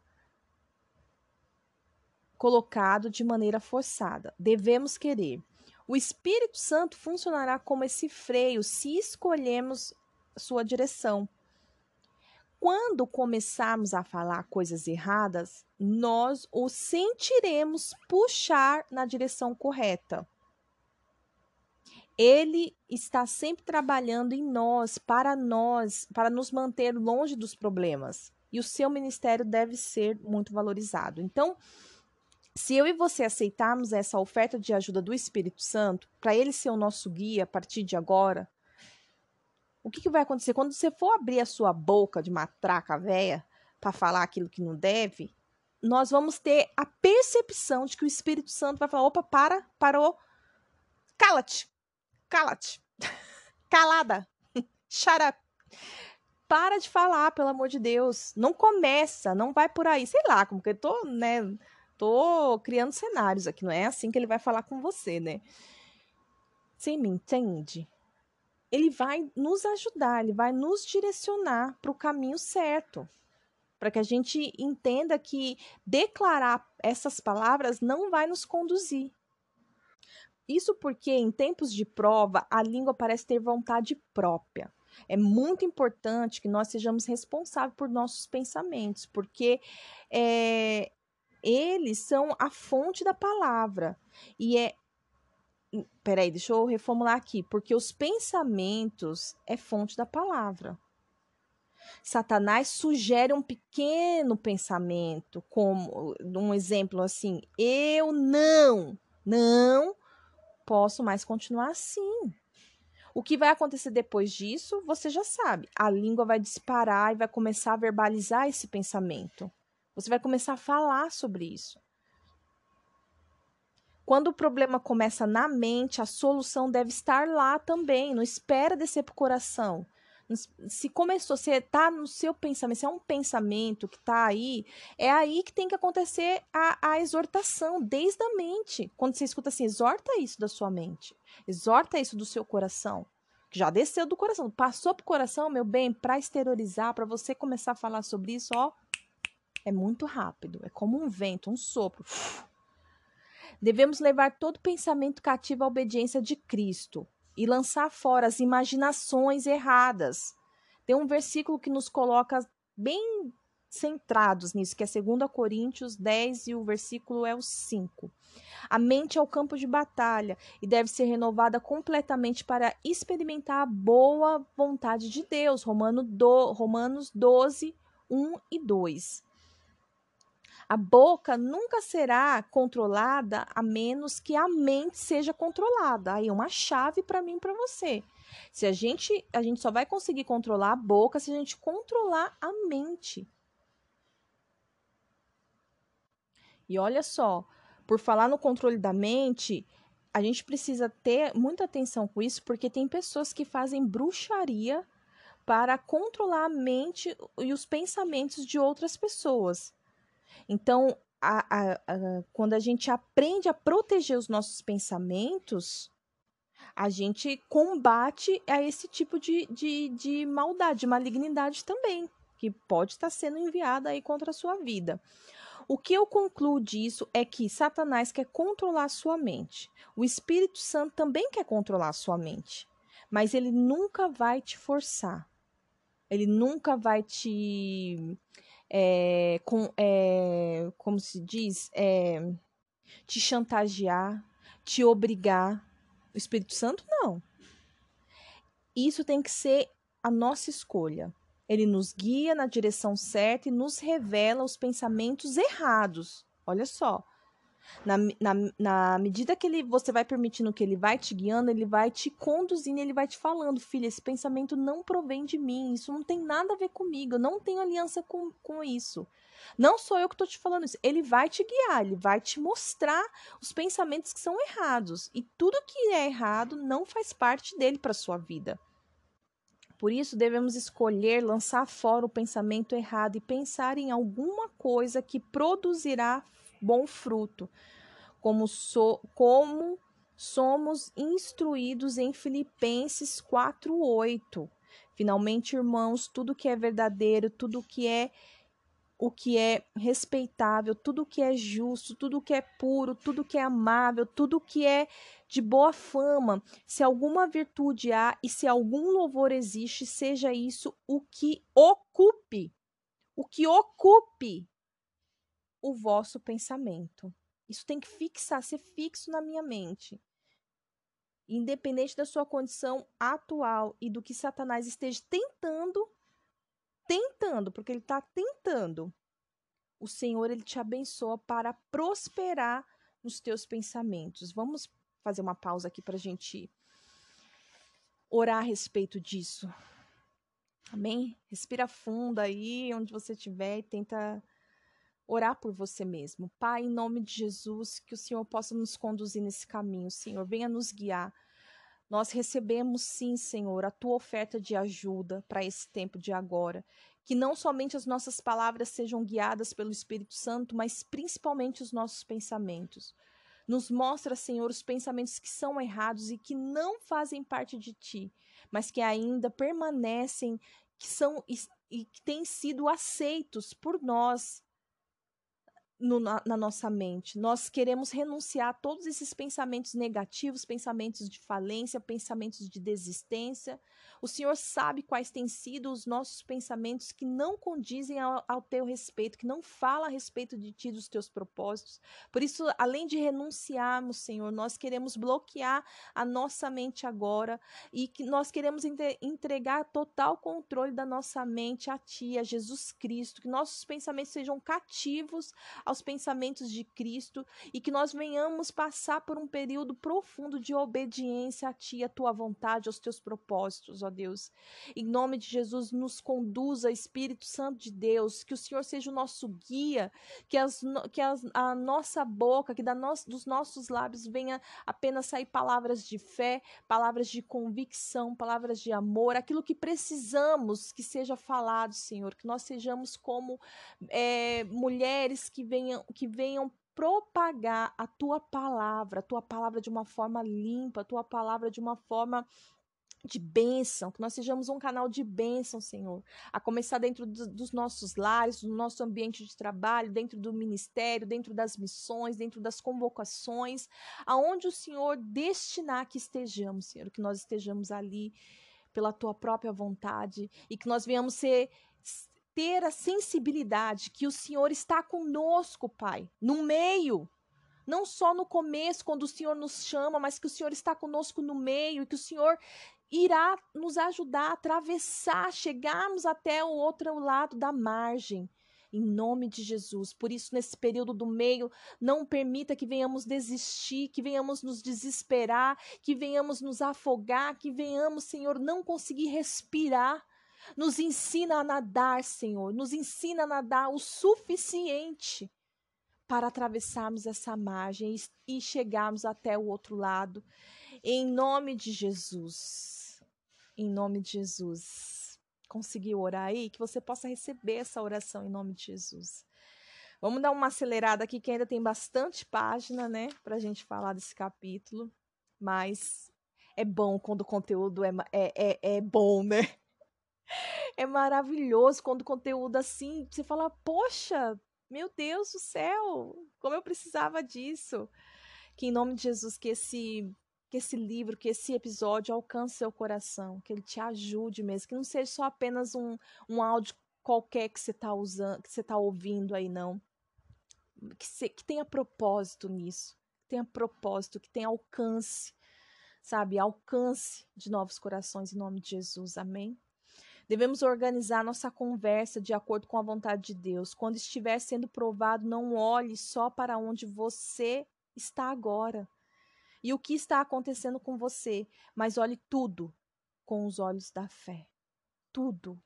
colocado de maneira forçada. Devemos querer. O Espírito Santo funcionará como esse freio se escolhermos sua direção. Quando começarmos a falar coisas erradas, nós o sentiremos puxar na direção correta. Ele está sempre trabalhando em nós, para nós, para nos manter longe dos problemas. E o seu ministério deve ser muito valorizado. Então, se eu e você aceitarmos essa oferta de ajuda do Espírito Santo, para ele ser o nosso guia a partir de agora, o que, que vai acontecer? Quando você for abrir a sua boca de matraca véia para falar aquilo que não deve, nós vamos ter a percepção de que o Espírito Santo vai falar: opa, para, parou, cala-te, Cala-te. Calada. Up. Para de falar, pelo amor de Deus. Não começa, não vai por aí. Sei lá, como que eu tô, né? Tô criando cenários aqui, não é assim que ele vai falar com você, né? Você me entende? Ele vai nos ajudar, ele vai nos direcionar para o caminho certo. Para que a gente entenda que declarar essas palavras não vai nos conduzir, isso porque em tempos de prova a língua parece ter vontade própria. É muito importante que nós sejamos responsáveis por nossos pensamentos, porque é, eles são a fonte da palavra. E é. Peraí, deixa eu reformular aqui. Porque os pensamentos é fonte da palavra. Satanás sugere um pequeno pensamento, como um exemplo assim: eu não, não posso mais continuar assim. O que vai acontecer depois disso, você já sabe. A língua vai disparar e vai começar a verbalizar esse pensamento. Você vai começar a falar sobre isso. Quando o problema começa na mente, a solução deve estar lá também. Não espera descer para o coração se começou, se tá no seu pensamento, se é um pensamento que tá aí, é aí que tem que acontecer a, a exortação, desde a mente. Quando você escuta assim, exorta isso da sua mente, exorta isso do seu coração. Já desceu do coração, passou pro coração, meu bem, para exteriorizar, para você começar a falar sobre isso, ó, é muito rápido, é como um vento, um sopro. Devemos levar todo pensamento cativo à obediência de Cristo e lançar fora as imaginações erradas. Tem um versículo que nos coloca bem centrados nisso, que é 2 Coríntios 10 e o versículo é o 5. A mente é o campo de batalha e deve ser renovada completamente para experimentar a boa vontade de Deus. Romano do, Romanos 12, 1 e 2. A boca nunca será controlada a menos que a mente seja controlada. Aí é uma chave para mim para você. Se a gente a gente só vai conseguir controlar a boca se a gente controlar a mente. E olha só, por falar no controle da mente, a gente precisa ter muita atenção com isso, porque tem pessoas que fazem bruxaria para controlar a mente e os pensamentos de outras pessoas. Então, a, a, a, quando a gente aprende a proteger os nossos pensamentos, a gente combate a esse tipo de, de, de maldade, de malignidade também, que pode estar sendo enviada aí contra a sua vida. O que eu concluo disso é que Satanás quer controlar a sua mente. O Espírito Santo também quer controlar a sua mente. Mas ele nunca vai te forçar. Ele nunca vai te. É, com, é, como se diz? É, te chantagear, te obrigar. O Espírito Santo, não. Isso tem que ser a nossa escolha. Ele nos guia na direção certa e nos revela os pensamentos errados. Olha só. Na, na, na medida que ele, você vai permitindo que ele vai te guiando, ele vai te conduzindo, ele vai te falando, filha, esse pensamento não provém de mim, isso não tem nada a ver comigo, eu não tenho aliança com, com isso. Não sou eu que estou te falando isso. Ele vai te guiar, ele vai te mostrar os pensamentos que são errados. E tudo que é errado não faz parte dele para sua vida. Por isso, devemos escolher lançar fora o pensamento errado e pensar em alguma coisa que produzirá bom fruto, como, so, como somos instruídos em Filipenses 4:8. Finalmente, irmãos, tudo que é verdadeiro, tudo que é o que é respeitável, tudo que é justo, tudo que é puro, tudo que é amável, tudo que é de boa fama, se alguma virtude há e se algum louvor existe, seja isso o que ocupe, o que ocupe o vosso pensamento. Isso tem que fixar, ser fixo na minha mente. Independente da sua condição atual e do que Satanás esteja tentando tentando, porque ele está tentando. O Senhor ele te abençoa para prosperar nos teus pensamentos. Vamos fazer uma pausa aqui para a gente orar a respeito disso. Amém? Respira fundo aí, onde você estiver, e tenta orar por você mesmo. Pai, em nome de Jesus, que o Senhor possa nos conduzir nesse caminho, Senhor. Venha nos guiar. Nós recebemos sim, Senhor, a tua oferta de ajuda para esse tempo de agora. Que não somente as nossas palavras sejam guiadas pelo Espírito Santo, mas principalmente os nossos pensamentos. Nos mostra, Senhor, os pensamentos que são errados e que não fazem parte de ti, mas que ainda permanecem, que são e que têm sido aceitos por nós no, na, na, nossa mente. Nós queremos renunciar a todos esses pensamentos negativos, pensamentos de falência, pensamentos de desistência. O Senhor sabe quais têm sido os nossos pensamentos que não condizem ao, ao teu respeito, que não falam a respeito de ti, dos teus propósitos. Por isso, além de renunciarmos, Senhor, nós queremos bloquear a nossa mente agora e que nós queremos entregar total controle da nossa mente a Ti, a Jesus Cristo, que nossos pensamentos sejam cativos aos pensamentos de Cristo e que nós venhamos passar por um período profundo de obediência a Ti, a Tua vontade, aos Teus propósitos, ó Deus. Em nome de Jesus, nos conduza, Espírito Santo de Deus, que o Senhor seja o nosso guia, que, as, que as, a nossa boca, que da no, dos nossos lábios venha apenas sair palavras de fé, palavras de convicção, palavras de amor, aquilo que precisamos que seja falado, Senhor, que nós sejamos como é, mulheres que venham venham, que venham propagar a tua palavra, a tua palavra de uma forma limpa, a tua palavra de uma forma de bênção, que nós sejamos um canal de bênção, Senhor, a começar dentro do, dos nossos lares, do nosso ambiente de trabalho, dentro do ministério, dentro das missões, dentro das convocações, aonde o Senhor destinar que estejamos, Senhor, que nós estejamos ali pela tua própria vontade e que nós venhamos ser ter a sensibilidade que o Senhor está conosco, Pai, no meio. Não só no começo, quando o Senhor nos chama, mas que o Senhor está conosco no meio e que o Senhor irá nos ajudar a atravessar, chegarmos até o outro lado da margem. Em nome de Jesus. Por isso, nesse período do meio, não permita que venhamos desistir, que venhamos nos desesperar, que venhamos nos afogar, que venhamos, Senhor, não conseguir respirar nos ensina a nadar, Senhor. Nos ensina a nadar o suficiente para atravessarmos essa margem e chegarmos até o outro lado. Em nome de Jesus. Em nome de Jesus. Conseguiu orar aí? Que você possa receber essa oração em nome de Jesus. Vamos dar uma acelerada aqui, que ainda tem bastante página, né, para a gente falar desse capítulo. Mas é bom quando o conteúdo é, é, é, é bom, né? É maravilhoso quando o conteúdo assim, você fala, poxa, meu Deus do céu, como eu precisava disso. Que em nome de Jesus, que esse que esse livro, que esse episódio alcance seu coração, que ele te ajude mesmo, que não seja só apenas um, um áudio qualquer que você está usando, que você está ouvindo aí, não. Que, se, que tenha propósito nisso, que tenha propósito, que tenha alcance, sabe? Alcance de novos corações em nome de Jesus. Amém? Devemos organizar nossa conversa de acordo com a vontade de Deus. Quando estiver sendo provado, não olhe só para onde você está agora e o que está acontecendo com você, mas olhe tudo com os olhos da fé. Tudo.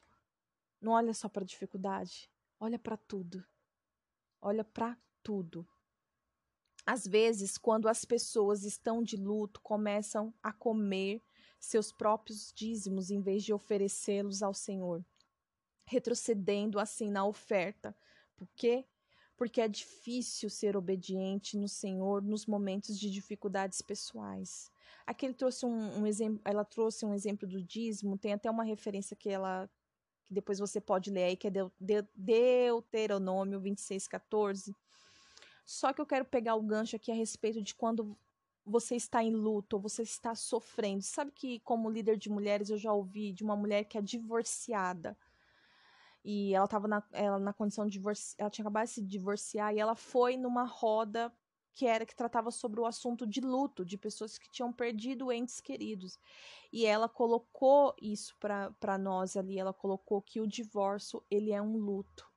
Não olha só para a dificuldade, olha para tudo. Olha para tudo. Às vezes, quando as pessoas estão de luto, começam a comer seus próprios dízimos em vez de oferecê-los ao Senhor, retrocedendo assim na oferta. Por quê? Porque é difícil ser obediente no Senhor nos momentos de dificuldades pessoais. Aqui ele trouxe um, um exemplo, ela trouxe um exemplo do dízimo, tem até uma referência que ela que depois você pode ler aí, que é Deuteronômio 26, 14. Só que eu quero pegar o gancho aqui a respeito de quando você está em luto você está sofrendo. Sabe que, como líder de mulheres, eu já ouvi de uma mulher que é divorciada. E ela estava na, ela, na condição de divorciar, ela tinha acabado de se divorciar e ela foi numa roda que era que tratava sobre o assunto de luto, de pessoas que tinham perdido entes queridos. E ela colocou isso para nós ali, ela colocou que o divórcio, ele é um luto.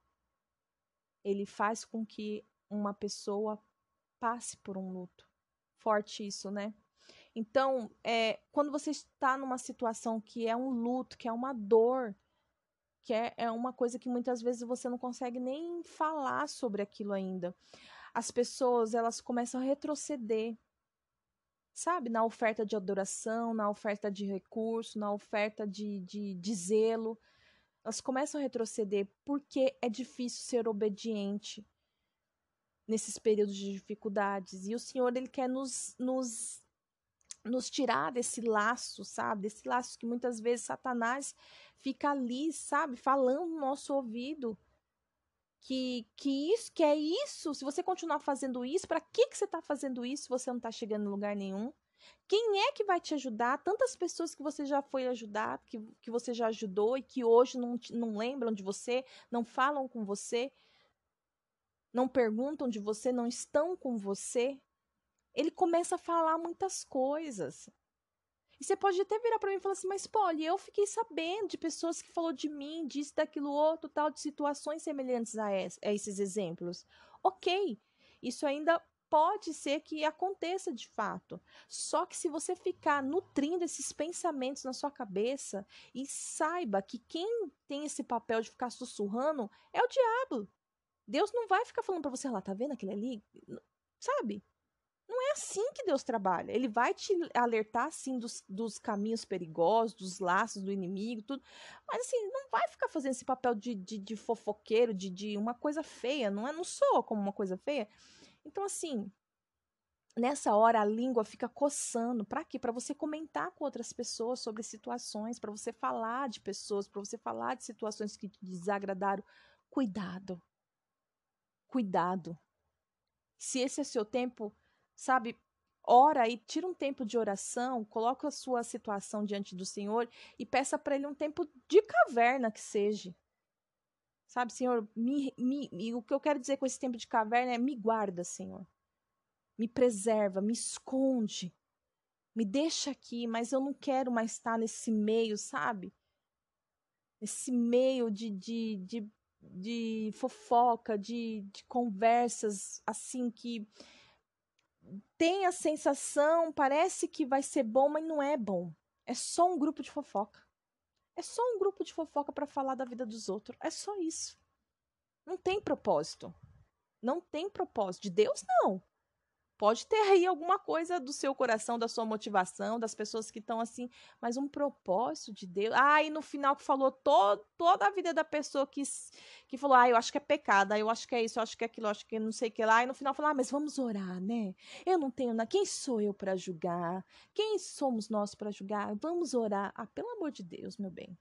Ele faz com que uma pessoa passe por um luto forte isso, né? Então, é, quando você está numa situação que é um luto, que é uma dor, que é, é uma coisa que muitas vezes você não consegue nem falar sobre aquilo ainda, as pessoas elas começam a retroceder, sabe? Na oferta de adoração, na oferta de recurso, na oferta de, de, de zelo. Elas começam a retroceder porque é difícil ser obediente nesses períodos de dificuldades. E o Senhor, ele quer nos, nos, nos tirar desse laço, sabe? Desse laço que muitas vezes Satanás fica ali, sabe? Falando no nosso ouvido. Que, que isso, que é isso, se você continuar fazendo isso, para que, que você está fazendo isso se você não está chegando em lugar nenhum? Quem é que vai te ajudar? Tantas pessoas que você já foi ajudar, que, que você já ajudou e que hoje não, não lembram de você, não falam com você não perguntam de você, não estão com você, ele começa a falar muitas coisas. E você pode até virar para mim e falar assim, mas Polly, eu fiquei sabendo de pessoas que falou de mim, disse daquilo outro, tal, de situações semelhantes a, a esses exemplos. Ok, isso ainda pode ser que aconteça de fato. Só que se você ficar nutrindo esses pensamentos na sua cabeça e saiba que quem tem esse papel de ficar sussurrando é o diabo. Deus não vai ficar falando para você lá, tá vendo aquele ali? Sabe? Não é assim que Deus trabalha. Ele vai te alertar, sim, dos, dos caminhos perigosos, dos laços do inimigo, tudo. Mas, assim, não vai ficar fazendo esse papel de, de, de fofoqueiro, de, de uma coisa feia. Não é? Não soa como uma coisa feia. Então, assim, nessa hora a língua fica coçando. Para quê? Para você comentar com outras pessoas sobre situações, para você falar de pessoas, para você falar de situações que te desagradaram. Cuidado cuidado. Se esse é seu tempo, sabe, ora e tira um tempo de oração, coloca a sua situação diante do Senhor e peça para Ele um tempo de caverna que seja. Sabe, Senhor, me, me, o que eu quero dizer com esse tempo de caverna é me guarda, Senhor. Me preserva, me esconde. Me deixa aqui, mas eu não quero mais estar nesse meio, sabe? Nesse meio de, de, de de fofoca, de, de conversas assim que tem a sensação, parece que vai ser bom, mas não é bom. É só um grupo de fofoca. É só um grupo de fofoca para falar da vida dos outros. É só isso. Não tem propósito. Não tem propósito. De Deus, não. Pode ter aí alguma coisa do seu coração, da sua motivação, das pessoas que estão assim, mas um propósito de Deus. Ah, e no final que falou to toda a vida da pessoa que, que falou, ah, eu acho que é pecado, eu acho que é isso, eu acho que é aquilo, eu acho que não sei o que lá. E no final falou, ah, mas vamos orar, né? Eu não tenho nada. Quem sou eu para julgar? Quem somos nós para julgar? Vamos orar. Ah, pelo amor de Deus, meu bem.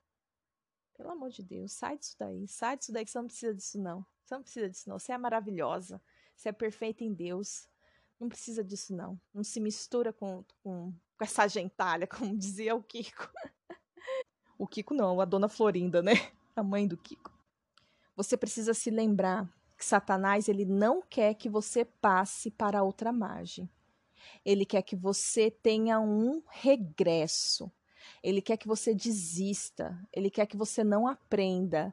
Pelo amor de Deus, sai disso daí. Sai disso daí que você não precisa disso, não. Você não precisa disso, não. Você é maravilhosa. Você é perfeita em Deus. Não precisa disso, não. Não se mistura com, com, com essa gentalha, como dizia o Kiko. o Kiko não, a dona Florinda, né? A mãe do Kiko. Você precisa se lembrar que Satanás ele não quer que você passe para outra margem. Ele quer que você tenha um regresso. Ele quer que você desista. Ele quer que você não aprenda.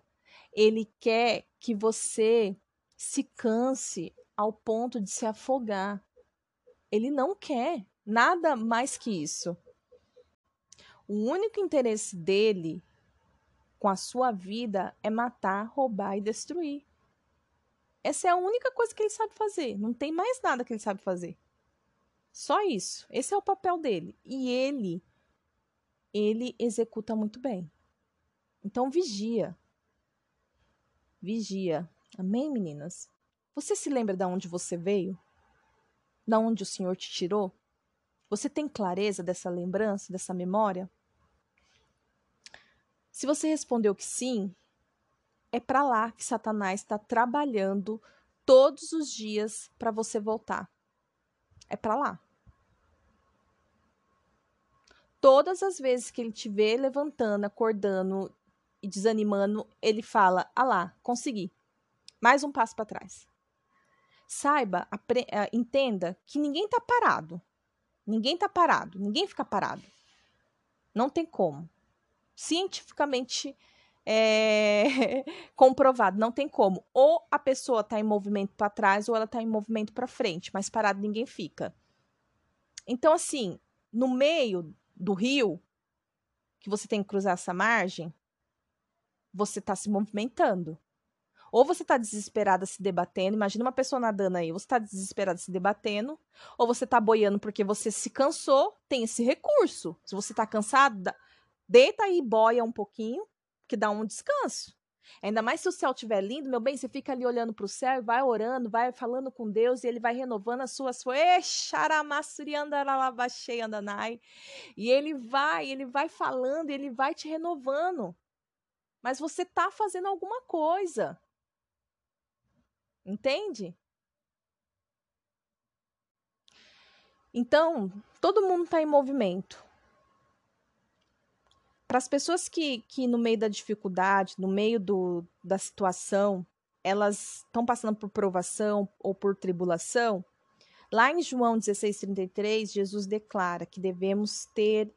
Ele quer que você se canse ao ponto de se afogar. Ele não quer nada mais que isso. O único interesse dele com a sua vida é matar, roubar e destruir. Essa é a única coisa que ele sabe fazer. Não tem mais nada que ele sabe fazer. Só isso. Esse é o papel dele. E ele, ele executa muito bem. Então vigia. Vigia. Amém, meninas? Você se lembra de onde você veio? Da onde o Senhor te tirou? Você tem clareza dessa lembrança, dessa memória? Se você respondeu que sim, é para lá que Satanás está trabalhando todos os dias para você voltar. É para lá. Todas as vezes que ele te vê levantando, acordando e desanimando, ele fala: "Ah lá, consegui. Mais um passo para trás." Saiba, eh, entenda que ninguém está parado. Ninguém está parado, ninguém fica parado. Não tem como. Cientificamente é, comprovado, não tem como. Ou a pessoa está em movimento para trás ou ela está em movimento para frente, mas parado ninguém fica. Então, assim, no meio do rio, que você tem que cruzar essa margem, você está se movimentando. Ou você está desesperada se debatendo, imagina uma pessoa nadando aí, você está desesperada se debatendo, ou você está boiando porque você se cansou, tem esse recurso. Se você está cansada, deita aí e boia um pouquinho, que dá um descanso. Ainda mais se o céu estiver lindo, meu bem, você fica ali olhando para o céu vai orando, vai falando com Deus e ele vai renovando as suas E ele vai, ele vai falando, ele vai te renovando. Mas você está fazendo alguma coisa. Entende? Então, todo mundo está em movimento. Para as pessoas que, que, no meio da dificuldade, no meio do, da situação, elas estão passando por provação ou por tribulação, lá em João 16,33, Jesus declara que devemos ter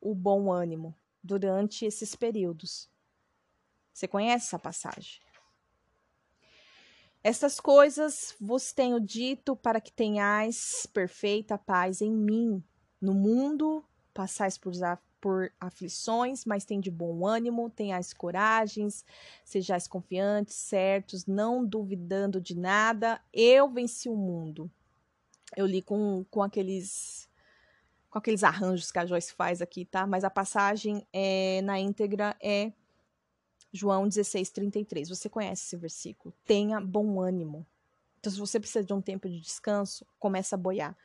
o bom ânimo durante esses períodos. Você conhece essa passagem? Estas coisas vos tenho dito para que tenhais perfeita paz em mim. No mundo passais por, por aflições, mas tem de bom ânimo, tenhais coragens, sejais confiantes, certos, não duvidando de nada. Eu venci o mundo. Eu li com, com aqueles com aqueles arranjos que a Joyce faz aqui, tá? Mas a passagem é, na íntegra é João 16, 33. Você conhece esse versículo? Tenha bom ânimo. Então, se você precisa de um tempo de descanso, começa a boiar.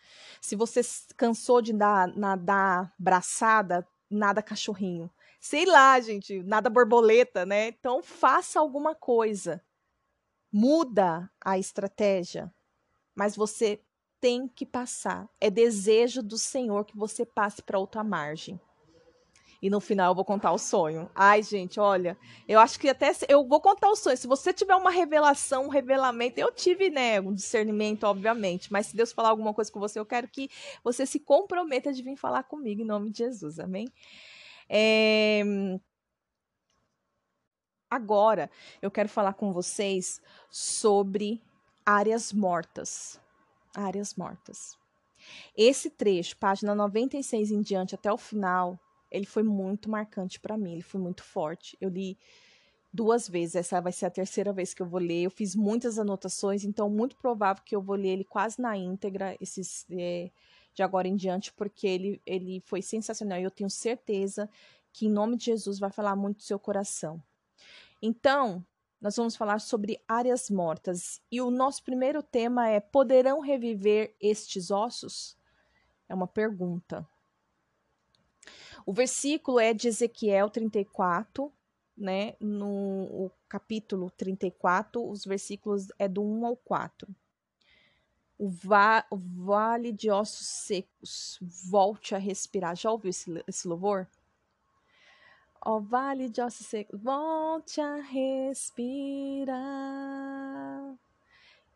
Se você cansou de dar, nadar braçada, nada cachorrinho. Sei lá, gente, nada borboleta, né? Então, faça alguma coisa. Muda a estratégia. Mas você tem que passar. É desejo do Senhor que você passe para outra margem e no final eu vou contar o sonho. Ai, gente, olha, eu acho que até eu vou contar o sonho. Se você tiver uma revelação, um revelamento, eu tive, né, um discernimento, obviamente, mas se Deus falar alguma coisa com você, eu quero que você se comprometa de vir falar comigo em nome de Jesus, amém? É... Agora, eu quero falar com vocês sobre áreas mortas. Áreas mortas. Esse trecho, página 96 em diante até o final, ele foi muito marcante para mim, ele foi muito forte. Eu li duas vezes. Essa vai ser a terceira vez que eu vou ler. Eu fiz muitas anotações, então muito provável que eu vou ler ele quase na íntegra esses é, de agora em diante, porque ele, ele foi sensacional e eu tenho certeza que em nome de Jesus vai falar muito do seu coração. Então, nós vamos falar sobre áreas mortas e o nosso primeiro tema é: poderão reviver estes ossos? É uma pergunta. O versículo é de Ezequiel 34, né? No capítulo 34, os versículos é do 1 ao 4. O, va o vale de ossos secos, volte a respirar. Já ouviu esse, esse louvor? Ó vale de ossos secos, volte a respirar.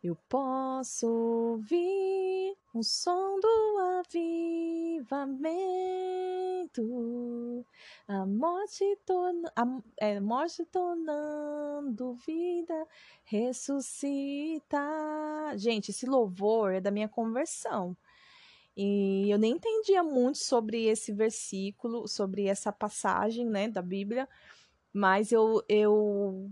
Eu posso ouvir o som do avivamento, a morte, torna, a, é, morte tornando vida, ressuscita. Gente, esse louvor é da minha conversão. E eu nem entendia muito sobre esse versículo, sobre essa passagem, né, da Bíblia, mas eu, eu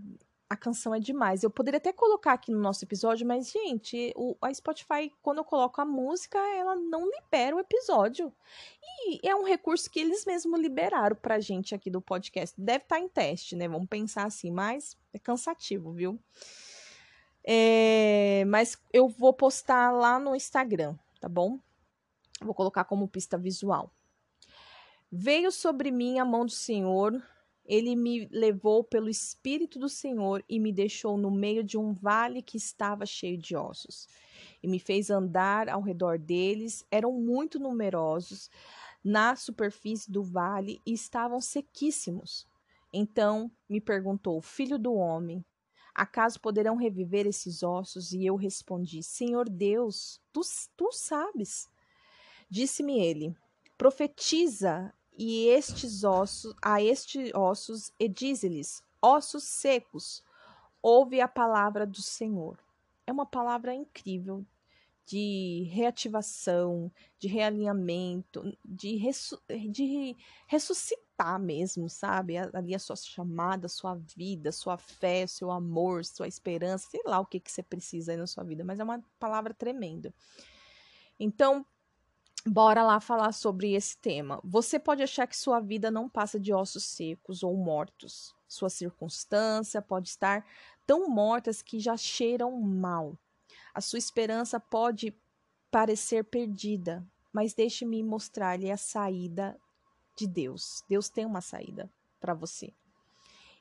a canção é demais. Eu poderia até colocar aqui no nosso episódio, mas, gente, o, a Spotify, quando eu coloco a música, ela não libera o episódio. E é um recurso que eles mesmos liberaram pra gente aqui do podcast. Deve estar tá em teste, né? Vamos pensar assim, mas é cansativo, viu? É, mas eu vou postar lá no Instagram, tá bom? Vou colocar como pista visual. Veio sobre mim a mão do Senhor ele me levou pelo Espírito do Senhor e me deixou no meio de um vale que estava cheio de ossos. E me fez andar ao redor deles. Eram muito numerosos na superfície do vale e estavam sequíssimos. Então me perguntou: Filho do homem, acaso poderão reviver esses ossos? E eu respondi: Senhor Deus, tu, tu sabes. Disse-me ele: Profetiza e estes ossos, a estes ossos, e diz-lhes: ossos secos, ouve a palavra do Senhor. É uma palavra incrível de reativação, de realinhamento, de, ressu de ressuscitar mesmo, sabe? Ali a sua chamada, sua vida, sua fé, seu amor, sua esperança, sei lá o que, que você precisa aí na sua vida, mas é uma palavra tremenda. Então, Bora lá falar sobre esse tema. Você pode achar que sua vida não passa de ossos secos ou mortos. Sua circunstância pode estar tão mortas que já cheiram mal. A sua esperança pode parecer perdida, mas deixe-me mostrar-lhe a saída de Deus. Deus tem uma saída para você.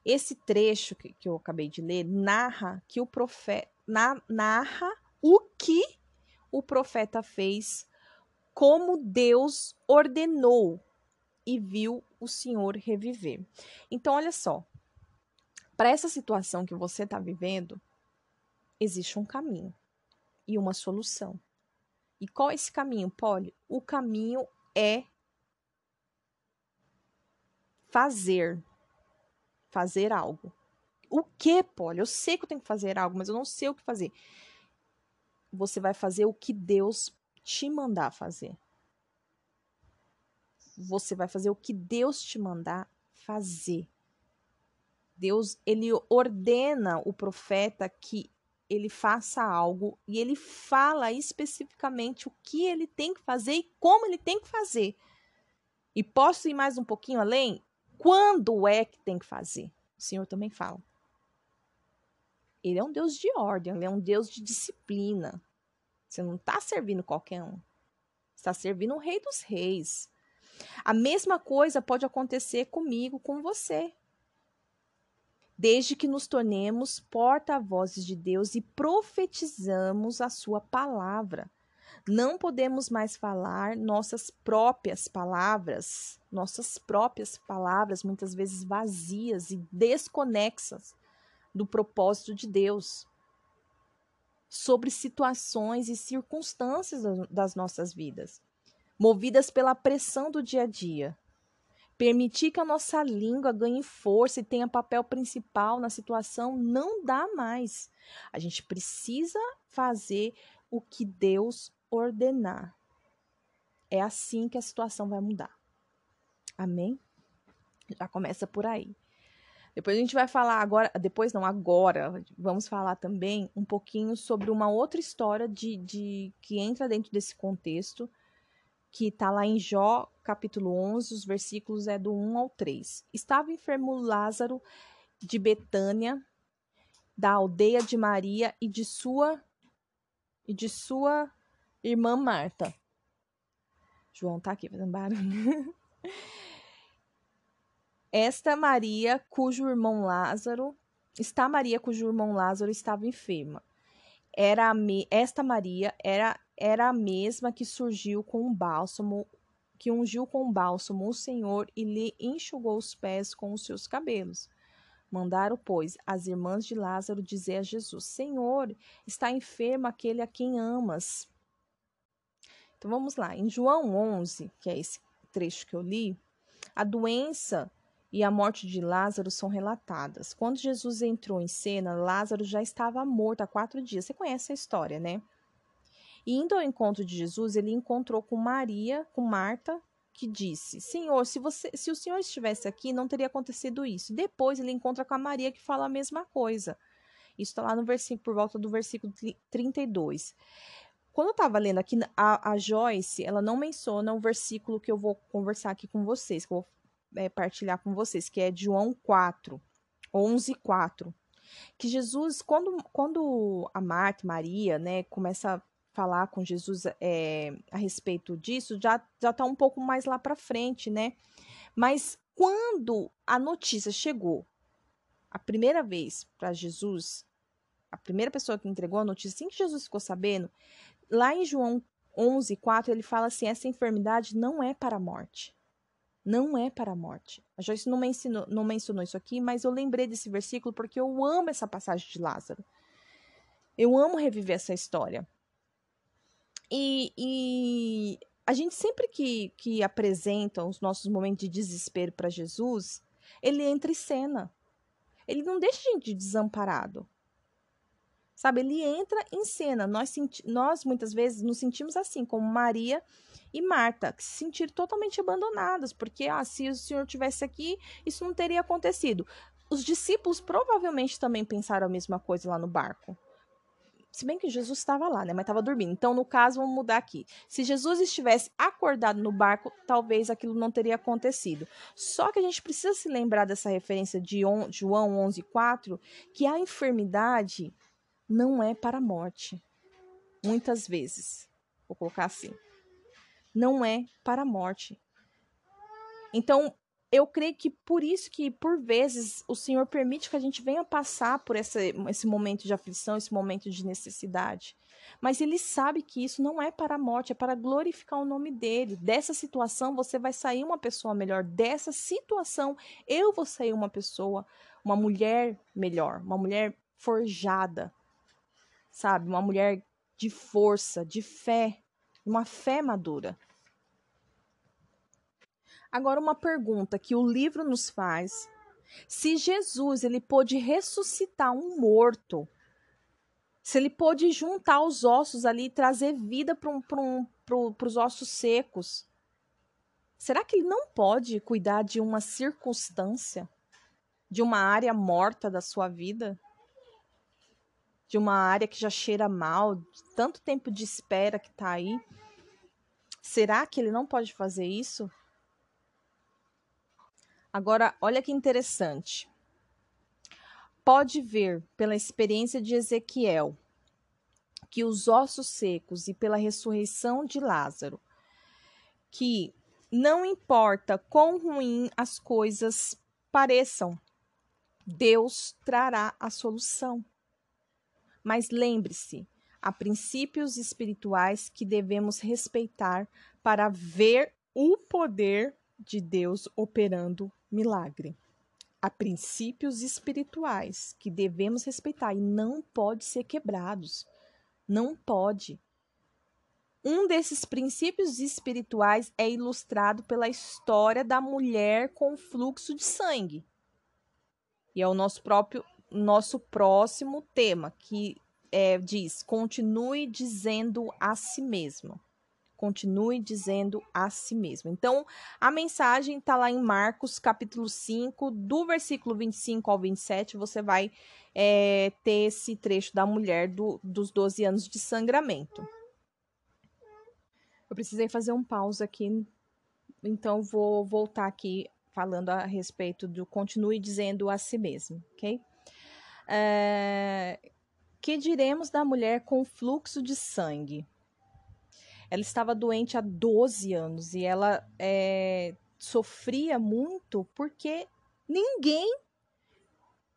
Esse trecho que, que, eu acabei de ler narra que o profeta na, narra o que o profeta fez como Deus ordenou e viu o Senhor reviver. Então, olha só, para essa situação que você está vivendo, existe um caminho e uma solução. E qual é esse caminho, Polly? O caminho é fazer. Fazer algo. O que, Polly? Eu sei que eu tenho que fazer algo, mas eu não sei o que fazer. Você vai fazer o que Deus te mandar fazer. Você vai fazer o que Deus te mandar fazer. Deus, ele ordena o profeta que ele faça algo e ele fala especificamente o que ele tem que fazer e como ele tem que fazer. E posso ir mais um pouquinho além? Quando é que tem que fazer? O Senhor também fala. Ele é um Deus de ordem, ele é um Deus de disciplina. Você não está servindo qualquer um. Está servindo o Rei dos Reis. A mesma coisa pode acontecer comigo, com você. Desde que nos tornemos porta-vozes de Deus e profetizamos a sua palavra. Não podemos mais falar nossas próprias palavras, nossas próprias palavras, muitas vezes vazias e desconexas do propósito de Deus sobre situações e circunstâncias das nossas vidas, movidas pela pressão do dia a dia. Permitir que a nossa língua ganhe força e tenha papel principal na situação não dá mais. A gente precisa fazer o que Deus ordenar. É assim que a situação vai mudar. Amém? Já começa por aí. Depois a gente vai falar agora, depois não, agora, vamos falar também um pouquinho sobre uma outra história de, de que entra dentro desse contexto, que está lá em Jó, capítulo 11, os versículos é do 1 ao 3. Estava enfermo Lázaro de Betânia, da aldeia de Maria e de sua e de sua irmã Marta. João tá aqui fazendo barulho. Esta Maria, cujo irmão Lázaro, está Maria, cujo irmão Lázaro estava enferma. Era me, esta Maria era era a mesma que surgiu com um bálsamo, que ungiu com um bálsamo o Senhor e lhe enxugou os pés com os seus cabelos. Mandaram, pois, as irmãs de Lázaro dizer a Jesus: Senhor, está enfermo aquele a quem amas. Então vamos lá, em João 11, que é esse trecho que eu li, a doença e a morte de Lázaro são relatadas. Quando Jesus entrou em cena, Lázaro já estava morto há quatro dias. Você conhece a história, né? E indo ao encontro de Jesus, ele encontrou com Maria, com Marta, que disse: Senhor, se, você, se o Senhor estivesse aqui, não teria acontecido isso. Depois ele encontra com a Maria, que fala a mesma coisa. Isso está lá no versículo, por volta do versículo 32. Quando eu estava lendo aqui, a, a Joyce, ela não menciona o versículo que eu vou conversar aqui com vocês, que eu vou é, partilhar com vocês, que é João 4, 11, 4. Que Jesus, quando, quando a Marta Maria, né, começa a falar com Jesus é, a respeito disso, já, já tá um pouco mais lá para frente, né? Mas quando a notícia chegou a primeira vez para Jesus, a primeira pessoa que entregou a notícia, assim que Jesus ficou sabendo, lá em João 11, 4, ele fala assim: essa enfermidade não é para a morte não é para a morte. A Joyce não mencionou, não mencionou isso aqui, mas eu lembrei desse versículo porque eu amo essa passagem de Lázaro. Eu amo reviver essa história. E, e a gente sempre que, que apresenta os nossos momentos de desespero para Jesus, ele entra em cena. Ele não deixa a gente desamparado. Sabe, ele entra em cena. Nós, nós muitas vezes nos sentimos assim, como Maria e Marta, que se sentiram totalmente abandonadas, porque ah, se o Senhor tivesse aqui, isso não teria acontecido. Os discípulos provavelmente também pensaram a mesma coisa lá no barco. Se bem que Jesus estava lá, né? Mas estava dormindo. Então, no caso, vamos mudar aqui. Se Jesus estivesse acordado no barco, talvez aquilo não teria acontecido. Só que a gente precisa se lembrar dessa referência de João 11,4, que a enfermidade não é para a morte. Muitas vezes. Vou colocar assim não é para a morte. Então, eu creio que por isso que, por vezes, o Senhor permite que a gente venha passar por essa, esse momento de aflição, esse momento de necessidade. Mas Ele sabe que isso não é para a morte, é para glorificar o nome dEle. Dessa situação, você vai sair uma pessoa melhor. Dessa situação, eu vou sair uma pessoa, uma mulher melhor, uma mulher forjada, sabe? Uma mulher de força, de fé, uma fé madura. Agora uma pergunta que o livro nos faz: se Jesus ele pôde ressuscitar um morto, se ele pôde juntar os ossos ali e trazer vida para um, um, os ossos secos, será que ele não pode cuidar de uma circunstância, de uma área morta da sua vida? De uma área que já cheira mal, de tanto tempo de espera que está aí? Será que ele não pode fazer isso? Agora, olha que interessante. Pode ver pela experiência de Ezequiel que os ossos secos e pela ressurreição de Lázaro, que não importa quão ruim as coisas pareçam, Deus trará a solução. Mas lembre-se, há princípios espirituais que devemos respeitar para ver o poder de Deus operando milagre. Há princípios espirituais que devemos respeitar e não pode ser quebrados. Não pode. Um desses princípios espirituais é ilustrado pela história da mulher com fluxo de sangue. E é o nosso próprio nosso próximo tema, que é, diz: continue dizendo a si mesmo. Continue dizendo a si mesmo. Então, a mensagem está lá em Marcos, capítulo 5, do versículo 25 ao 27, você vai é, ter esse trecho da mulher do, dos 12 anos de sangramento. Eu precisei fazer um pausa aqui, então vou voltar aqui falando a respeito do continue dizendo a si mesmo, ok? É, que diremos da mulher com fluxo de sangue? Ela estava doente há 12 anos e ela é, sofria muito porque ninguém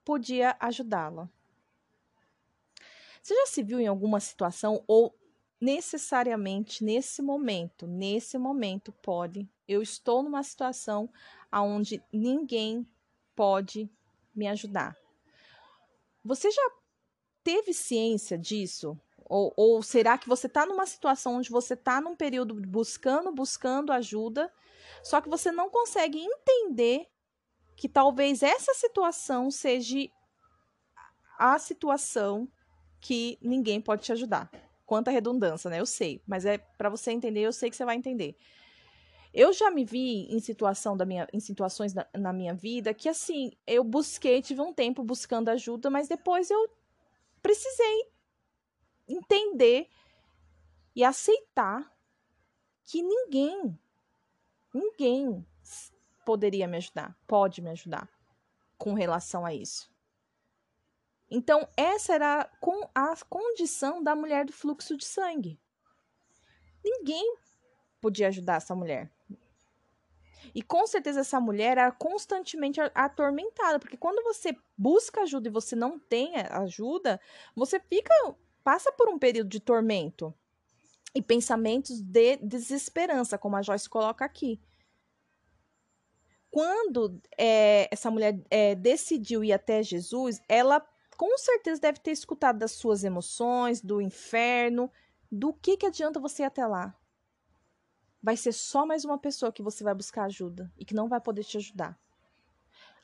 podia ajudá-la. Você já se viu em alguma situação ou necessariamente nesse momento, nesse momento pode, eu estou numa situação onde ninguém pode me ajudar. Você já teve ciência disso? Ou, ou será que você está numa situação onde você está num período buscando, buscando ajuda, só que você não consegue entender que talvez essa situação seja a situação que ninguém pode te ajudar. Quanta redundância, né? Eu sei, mas é para você entender, eu sei que você vai entender. Eu já me vi em situação da minha, em situações na, na minha vida que assim, eu busquei, tive um tempo buscando ajuda, mas depois eu precisei entender e aceitar que ninguém, ninguém poderia me ajudar, pode me ajudar com relação a isso. Então, essa era a condição da mulher do fluxo de sangue. Ninguém podia ajudar essa mulher. E com certeza essa mulher era constantemente atormentada, porque quando você busca ajuda e você não tem ajuda, você fica passa por um período de tormento e pensamentos de desesperança, como a Joyce coloca aqui. Quando é, essa mulher é, decidiu ir até Jesus, ela com certeza deve ter escutado das suas emoções, do inferno, do que, que adianta você ir até lá. Vai ser só mais uma pessoa que você vai buscar ajuda e que não vai poder te ajudar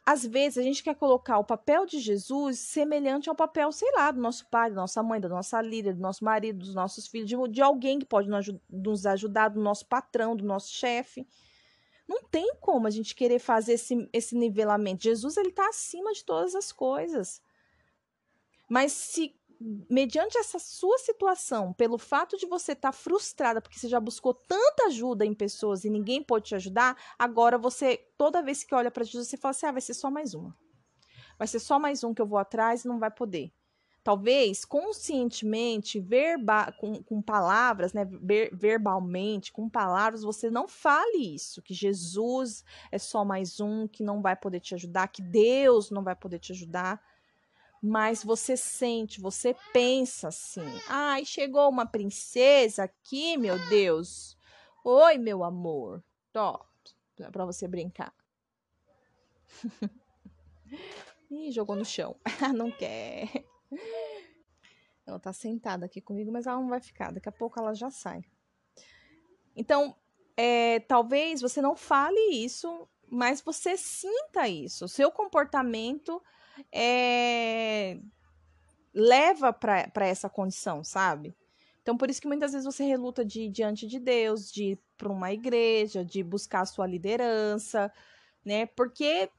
às vezes a gente quer colocar o papel de Jesus semelhante ao papel, sei lá, do nosso pai, da nossa mãe, da nossa líder, do nosso marido, dos nossos filhos, de, de alguém que pode nos ajudar, do nosso patrão, do nosso chefe. Não tem como a gente querer fazer esse, esse nivelamento. Jesus ele está acima de todas as coisas. Mas se mediante essa sua situação, pelo fato de você estar tá frustrada porque você já buscou tanta ajuda em pessoas e ninguém pode te ajudar, agora você, toda vez que olha para Jesus, você fala assim: ah, vai ser só mais uma. Vai ser só mais um que eu vou atrás e não vai poder. Talvez conscientemente, verba, com, com palavras, né, ver, verbalmente, com palavras, você não fale isso, que Jesus é só mais um que não vai poder te ajudar, que Deus não vai poder te ajudar mas você sente, você pensa assim: ai, chegou uma princesa aqui, meu Deus. Oi, meu amor. Tó, para você brincar. Ih, jogou no chão. não quer. Ela tá sentada aqui comigo, mas ela não vai ficar. Daqui a pouco ela já sai. Então, é, talvez você não fale isso, mas você sinta isso. O seu comportamento é, leva para essa condição, sabe? Então, por isso que muitas vezes você reluta de ir diante de Deus, de ir para uma igreja, de buscar a sua liderança, né? Porque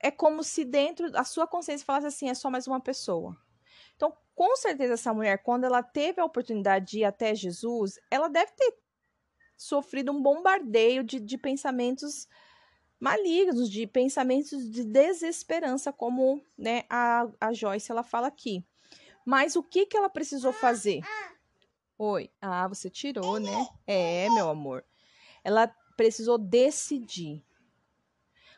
é como se dentro a sua consciência falasse assim, é só mais uma pessoa. Então, com certeza essa mulher, quando ela teve a oportunidade de ir até Jesus, ela deve ter sofrido um bombardeio de, de pensamentos malignos, de pensamentos de desesperança, como né, a, a Joyce ela fala aqui. Mas o que, que ela precisou fazer? Oi, ah, você tirou, né? É, meu amor. Ela precisou decidir.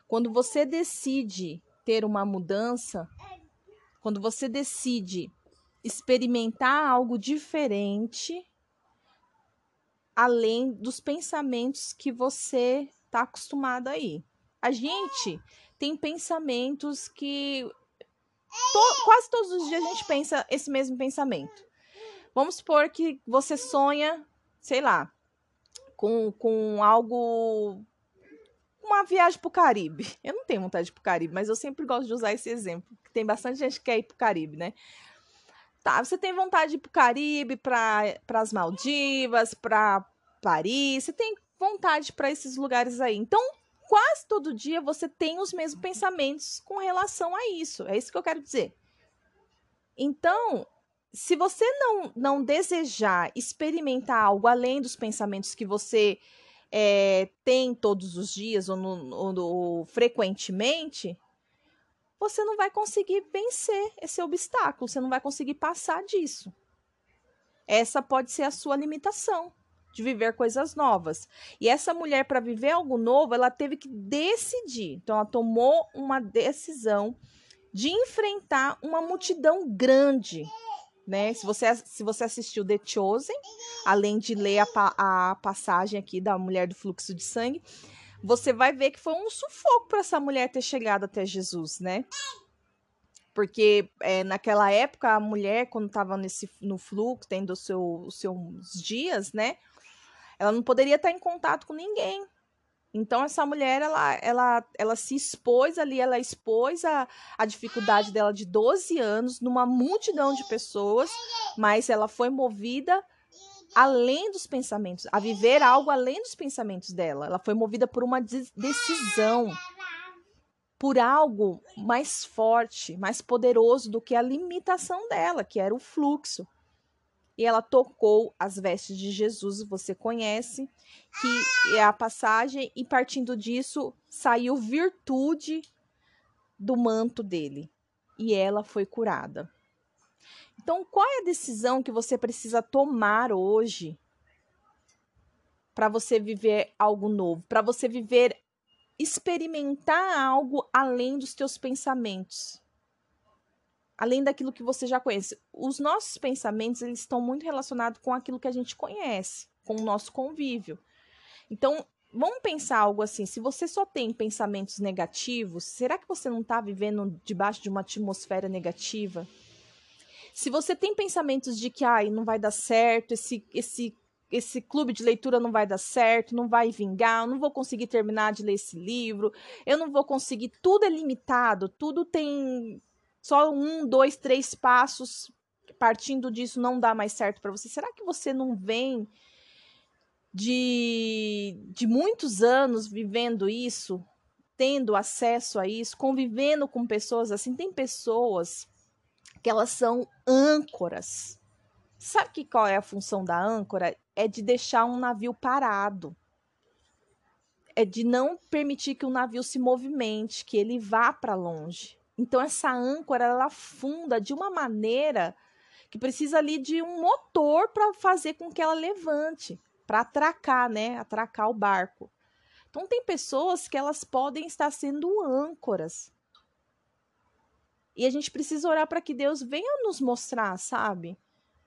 Quando você decide ter uma mudança, quando você decide experimentar algo diferente, além dos pensamentos que você está acostumado aí a gente tem pensamentos que to, quase todos os dias a gente pensa esse mesmo pensamento. Vamos supor que você sonha, sei lá, com, com algo. Uma viagem para o Caribe. Eu não tenho vontade de ir Caribe, mas eu sempre gosto de usar esse exemplo. Tem bastante gente que quer ir para o Caribe, né? Tá, você tem vontade de ir para o Caribe, para as Maldivas, para Paris, você tem vontade para esses lugares aí. Então, quase todo dia você tem os mesmos pensamentos com relação a isso. É isso que eu quero dizer. Então, se você não, não desejar experimentar algo além dos pensamentos que você é, tem todos os dias ou, no, ou, ou frequentemente, você não vai conseguir vencer esse obstáculo, você não vai conseguir passar disso. Essa pode ser a sua limitação de viver coisas novas. E essa mulher, para viver algo novo, ela teve que decidir. Então, ela tomou uma decisão de enfrentar uma multidão grande. Né? Se você, se você assistiu The Chosen, além de ler a, a passagem aqui da mulher do fluxo de sangue, você vai ver que foi um sufoco para essa mulher ter chegado até Jesus, né? Porque é, naquela época a mulher, quando estava no fluxo, tendo seu, os seus dias, né? Ela não poderia estar em contato com ninguém. Então essa mulher, ela, ela, ela se expôs ali, ela expôs a, a dificuldade dela de 12 anos numa multidão de pessoas, mas ela foi movida além dos pensamentos, a viver algo além dos pensamentos dela. Ela foi movida por uma decisão, por algo mais forte, mais poderoso do que a limitação dela, que era o fluxo. E ela tocou as vestes de Jesus, você conhece, que é a passagem, e partindo disso saiu virtude do manto dele. E ela foi curada. Então, qual é a decisão que você precisa tomar hoje para você viver algo novo, para você viver experimentar algo além dos teus pensamentos? Além daquilo que você já conhece. Os nossos pensamentos, eles estão muito relacionados com aquilo que a gente conhece, com o nosso convívio. Então, vamos pensar algo assim: se você só tem pensamentos negativos, será que você não está vivendo debaixo de uma atmosfera negativa? Se você tem pensamentos de que ai, não vai dar certo, esse, esse, esse clube de leitura não vai dar certo, não vai vingar, eu não vou conseguir terminar de ler esse livro, eu não vou conseguir, tudo é limitado, tudo tem só um, dois, três passos, partindo disso não dá mais certo para você. Será que você não vem de, de muitos anos vivendo isso, tendo acesso a isso, convivendo com pessoas assim? Tem pessoas que elas são âncoras. Sabe que qual é a função da âncora? É de deixar um navio parado. É de não permitir que o navio se movimente, que ele vá para longe. Então essa âncora ela afunda de uma maneira que precisa ali de um motor para fazer com que ela levante, para atracar, né? Atracar o barco. Então tem pessoas que elas podem estar sendo âncoras e a gente precisa orar para que Deus venha nos mostrar, sabe?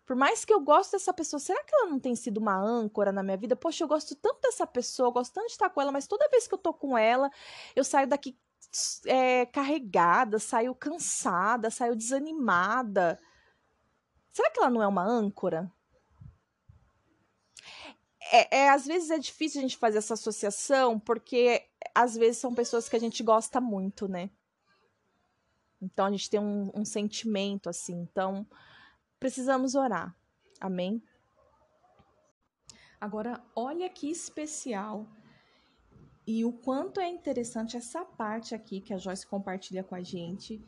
Por mais que eu goste dessa pessoa, será que ela não tem sido uma âncora na minha vida? Poxa, eu gosto tanto dessa pessoa, gosto tanto de estar com ela, mas toda vez que eu tô com ela, eu saio daqui é, carregada, saio cansada, saio desanimada. Será que ela não é uma âncora? É, é, às vezes é difícil a gente fazer essa associação, porque às vezes são pessoas que a gente gosta muito, né? Então a gente tem um, um sentimento assim. Então precisamos orar. Amém? Agora, olha que especial e o quanto é interessante essa parte aqui que a Joyce compartilha com a gente.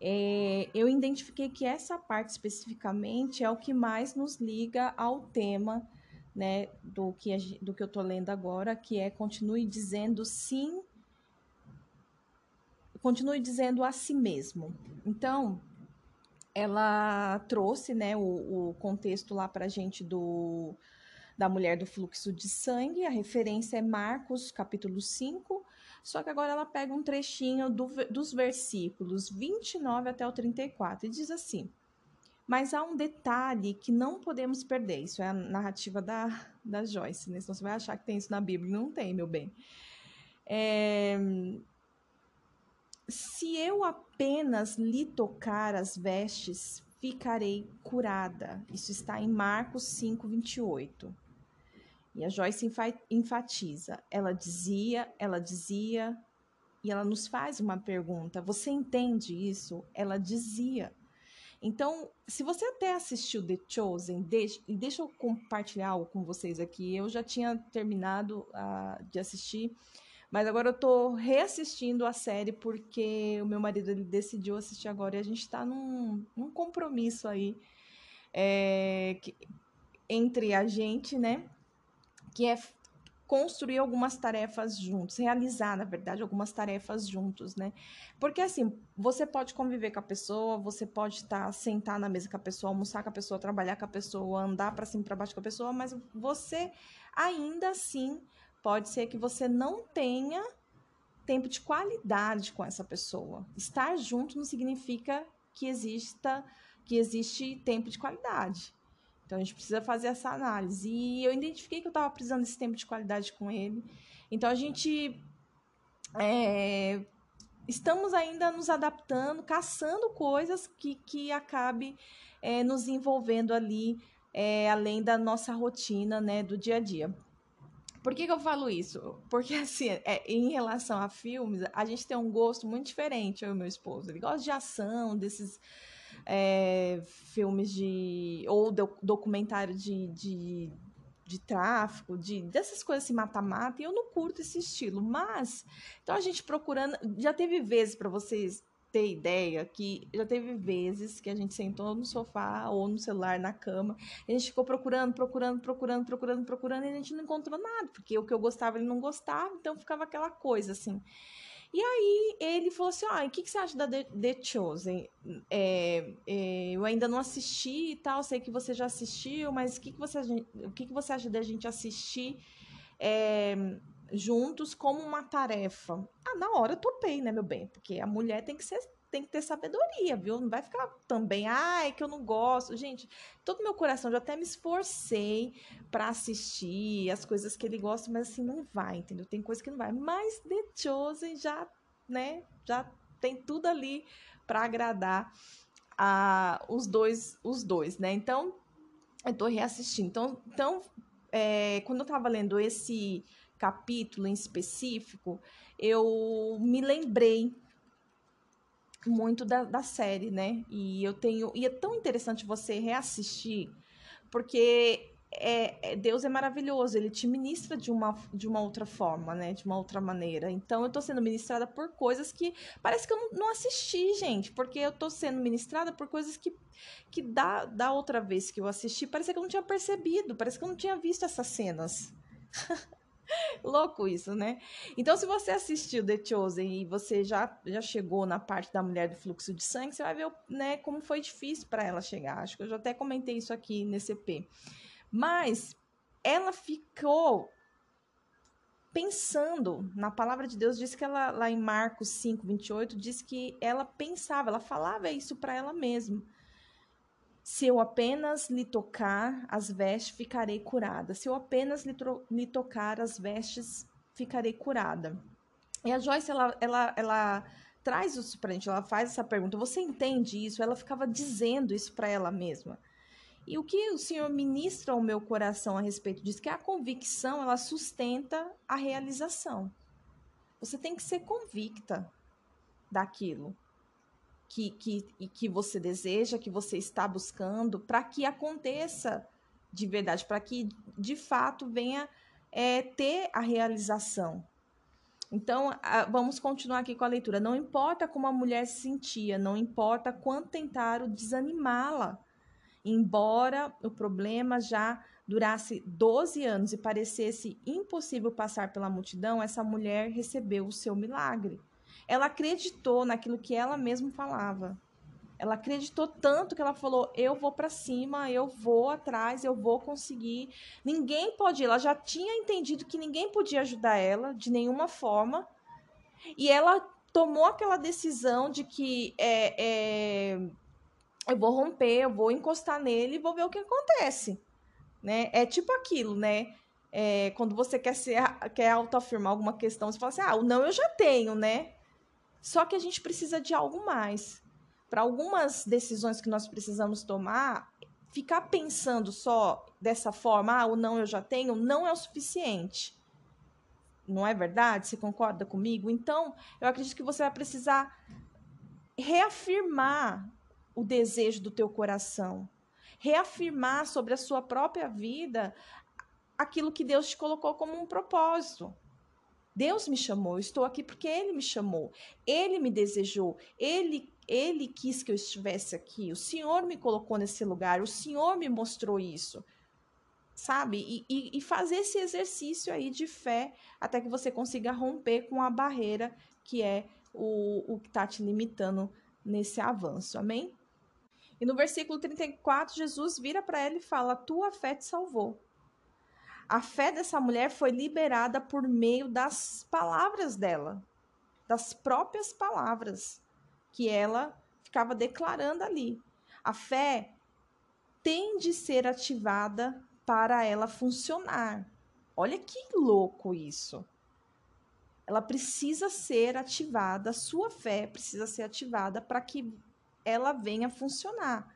É, eu identifiquei que essa parte especificamente é o que mais nos liga ao tema né, do, que, do que eu tô lendo agora, que é continue dizendo sim continue dizendo a si mesmo. Então, ela trouxe né, o, o contexto lá para a gente do, da mulher do fluxo de sangue, a referência é Marcos, capítulo 5, só que agora ela pega um trechinho do, dos versículos 29 até o 34 e diz assim: Mas há um detalhe que não podemos perder. Isso é a narrativa da, da Joyce, né? Você vai achar que tem isso na Bíblia. Não tem, meu bem. É, se eu apenas lhe tocar as vestes, ficarei curada. Isso está em Marcos 5, 28. E a Joyce enfatiza. Ela dizia, ela dizia, e ela nos faz uma pergunta: Você entende isso? Ela dizia. Então, se você até assistiu The Chosen, deixa, deixa eu compartilhar algo com vocês aqui. Eu já tinha terminado uh, de assistir, mas agora eu tô reassistindo a série porque o meu marido ele decidiu assistir agora e a gente tá num, num compromisso aí é, que, entre a gente, né? Que é construir algumas tarefas juntos, realizar, na verdade, algumas tarefas juntos, né? Porque assim, você pode conviver com a pessoa, você pode estar tá, sentar na mesa com a pessoa, almoçar com a pessoa, trabalhar com a pessoa, andar para cima e para baixo com a pessoa, mas você ainda assim pode ser que você não tenha tempo de qualidade com essa pessoa. Estar junto não significa que exista que existe tempo de qualidade. Então a gente precisa fazer essa análise. E eu identifiquei que eu estava precisando desse tempo de qualidade com ele. Então a gente é, estamos ainda nos adaptando, caçando coisas que, que acabe é, nos envolvendo ali, é, além da nossa rotina né, do dia a dia. Por que, que eu falo isso? Porque, assim, é, em relação a filmes, a gente tem um gosto muito diferente, eu e meu esposo. Ele gosta de ação, desses é, filmes de. ou do, documentário de, de, de tráfico, de, dessas coisas assim, mata-mata, e eu não curto esse estilo. Mas, então a gente procurando. Já teve vezes para vocês ter ideia que já teve vezes que a gente sentou no sofá ou no celular na cama, a gente ficou procurando, procurando, procurando, procurando, procurando e a gente não encontrou nada, porque o que eu gostava ele não gostava, então ficava aquela coisa assim. E aí ele falou assim: ah, o que, que você acha da The, The Chosen? É, é, eu ainda não assisti e tal, sei que você já assistiu, mas o que, que, você, o que, que você acha da gente assistir é, juntos como uma tarefa? Ah, na hora eu topei, né, meu bem? Porque a mulher tem que ser tem que ter sabedoria, viu? Não vai ficar também, ai, ah, que eu não gosto. Gente, todo meu coração, já até me esforcei para assistir as coisas que ele gosta, mas assim, não vai, entendeu? Tem coisa que não vai. Mas The Chosen já, né, já tem tudo ali para agradar a, os dois, os dois, né? Então, eu tô reassistindo. Então, então é, quando eu tava lendo esse capítulo em específico, eu me lembrei muito da, da série, né? E eu tenho. E é tão interessante você reassistir, porque é, é, Deus é maravilhoso, ele te ministra de uma, de uma outra forma, né? De uma outra maneira. Então eu tô sendo ministrada por coisas que parece que eu não, não assisti, gente, porque eu tô sendo ministrada por coisas que, que da, da outra vez que eu assisti, parece que eu não tinha percebido, parece que eu não tinha visto essas cenas. Louco isso, né? Então, se você assistiu The Chosen e você já, já chegou na parte da mulher do fluxo de sangue, você vai ver né, como foi difícil para ela chegar. Acho que eu já até comentei isso aqui nesse EP. Mas ela ficou pensando na palavra de Deus, diz que ela, lá em Marcos 5, 28, diz que ela pensava, ela falava isso para ela mesma. Se eu apenas lhe tocar as vestes, ficarei curada. Se eu apenas lhe, lhe tocar as vestes, ficarei curada. E a Joyce, ela, ela, ela traz isso pra gente, ela faz essa pergunta. Você entende isso? Ela ficava dizendo isso para ela mesma. E o que o Senhor ministra ao meu coração a respeito disso? Que a convicção, ela sustenta a realização. Você tem que ser convicta daquilo que, que, que você deseja, que você está buscando, para que aconteça de verdade, para que de fato venha é, ter a realização. Então, vamos continuar aqui com a leitura. Não importa como a mulher se sentia, não importa quanto tentaram desanimá-la, embora o problema já durasse 12 anos e parecesse impossível passar pela multidão, essa mulher recebeu o seu milagre. Ela acreditou naquilo que ela mesma falava. Ela acreditou tanto que ela falou: eu vou para cima, eu vou atrás, eu vou conseguir. Ninguém pode. Ela já tinha entendido que ninguém podia ajudar ela de nenhuma forma. E ela tomou aquela decisão de que é, é, eu vou romper, eu vou encostar nele e vou ver o que acontece. Né? É tipo aquilo, né? É, quando você quer, ser, quer autoafirmar alguma questão, você fala assim: ah, o não eu já tenho, né? Só que a gente precisa de algo mais. Para algumas decisões que nós precisamos tomar, ficar pensando só dessa forma, ah, o não eu já tenho, não é o suficiente. Não é verdade? Você concorda comigo? Então, eu acredito que você vai precisar reafirmar o desejo do teu coração. Reafirmar sobre a sua própria vida aquilo que Deus te colocou como um propósito. Deus me chamou, eu estou aqui porque Ele me chamou, Ele me desejou, Ele, Ele quis que eu estivesse aqui, o Senhor me colocou nesse lugar, o Senhor me mostrou isso, sabe? E, e, e fazer esse exercício aí de fé até que você consiga romper com a barreira que é o, o que está te limitando nesse avanço, amém? E no versículo 34, Jesus vira para ela e fala: Tua fé te salvou. A fé dessa mulher foi liberada por meio das palavras dela, das próprias palavras que ela ficava declarando ali. A fé tem de ser ativada para ela funcionar. Olha que louco isso. Ela precisa ser ativada, sua fé precisa ser ativada para que ela venha funcionar.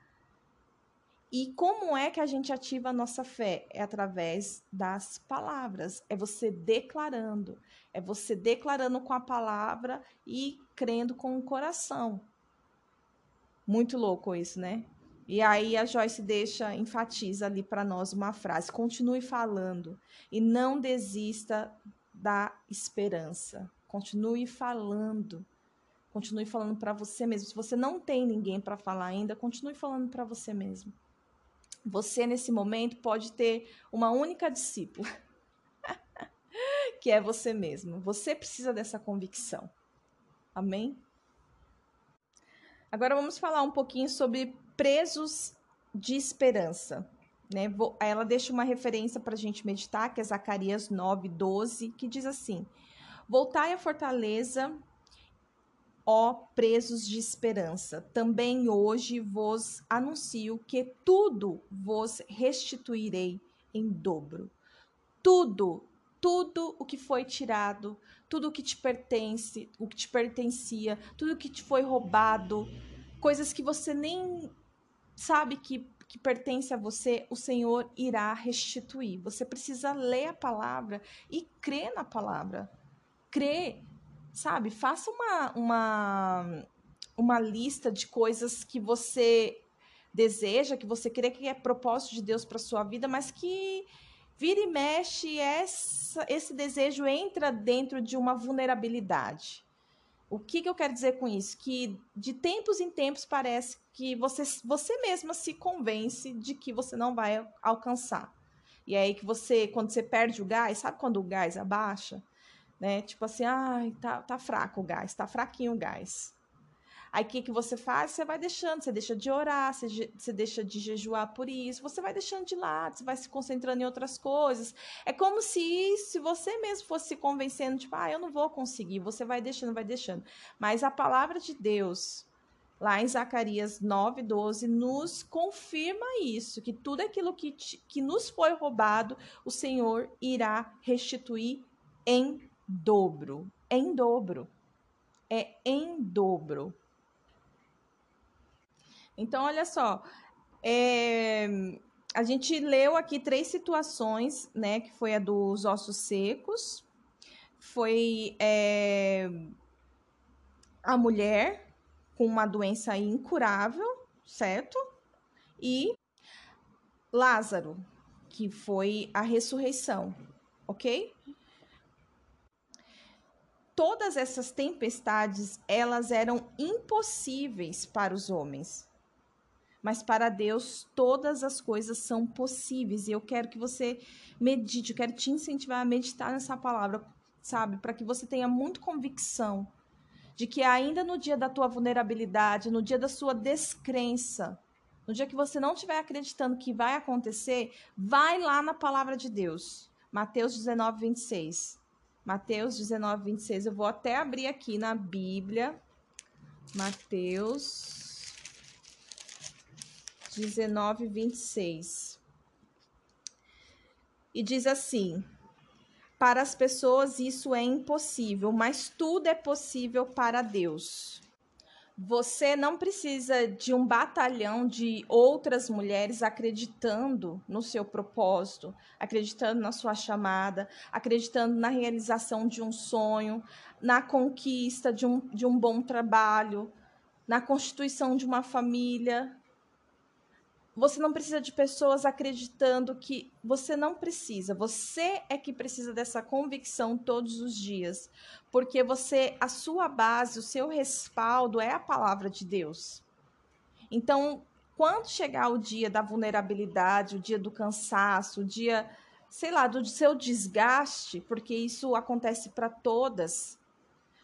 E como é que a gente ativa a nossa fé? É através das palavras. É você declarando. É você declarando com a palavra e crendo com o coração. Muito louco isso, né? E aí a Joyce deixa, enfatiza ali para nós uma frase: continue falando e não desista da esperança. Continue falando. Continue falando para você mesmo. Se você não tem ninguém para falar ainda, continue falando para você mesmo. Você, nesse momento, pode ter uma única discípula, que é você mesmo. Você precisa dessa convicção. Amém? Agora vamos falar um pouquinho sobre presos de esperança. Né? Ela deixa uma referência para a gente meditar, que é Zacarias 9, 12, que diz assim: Voltai à fortaleza ó presos de esperança, também hoje vos anuncio que tudo vos restituirei em dobro. Tudo, tudo o que foi tirado, tudo o que te pertence, o que te pertencia, tudo o que te foi roubado, coisas que você nem sabe que, que pertence a você, o Senhor irá restituir. Você precisa ler a palavra e crer na palavra. Crer sabe? Faça uma, uma, uma lista de coisas que você deseja, que você crê que é propósito de Deus para sua vida, mas que vira e mexe, essa, esse desejo entra dentro de uma vulnerabilidade. O que, que eu quero dizer com isso? Que de tempos em tempos parece que você, você mesma se convence de que você não vai alcançar. E é aí que você, quando você perde o gás, sabe quando o gás abaixa? Né? Tipo assim, ai, tá, tá fraco o gás, tá fraquinho o gás. Aí o que, que você faz? Você vai deixando, você deixa de orar, você, você deixa de jejuar por isso, você vai deixando de lado, você vai se concentrando em outras coisas. É como se, se você mesmo fosse se convencendo, tipo, ah, eu não vou conseguir, você vai deixando, vai deixando. Mas a palavra de Deus, lá em Zacarias 9, 12, nos confirma isso, que tudo aquilo que, que nos foi roubado, o Senhor irá restituir em dobro. É em dobro. É em dobro. Então, olha só. É, a gente leu aqui três situações, né? Que foi a dos ossos secos, foi é, a mulher com uma doença incurável, certo? E Lázaro, que foi a ressurreição, ok? Todas essas tempestades, elas eram impossíveis para os homens. Mas para Deus, todas as coisas são possíveis. E eu quero que você medite, eu quero te incentivar a meditar nessa palavra, sabe? Para que você tenha muito convicção de que ainda no dia da tua vulnerabilidade, no dia da sua descrença, no dia que você não estiver acreditando que vai acontecer, vai lá na palavra de Deus. Mateus 19, 26. Mateus 19, 26. Eu vou até abrir aqui na Bíblia. Mateus 19, 26. E diz assim: Para as pessoas isso é impossível, mas tudo é possível para Deus. Você não precisa de um batalhão de outras mulheres acreditando no seu propósito, acreditando na sua chamada, acreditando na realização de um sonho, na conquista de um, de um bom trabalho, na constituição de uma família. Você não precisa de pessoas acreditando que você não precisa. Você é que precisa dessa convicção todos os dias, porque você, a sua base, o seu respaldo é a palavra de Deus. Então, quando chegar o dia da vulnerabilidade, o dia do cansaço, o dia, sei lá, do seu desgaste, porque isso acontece para todas,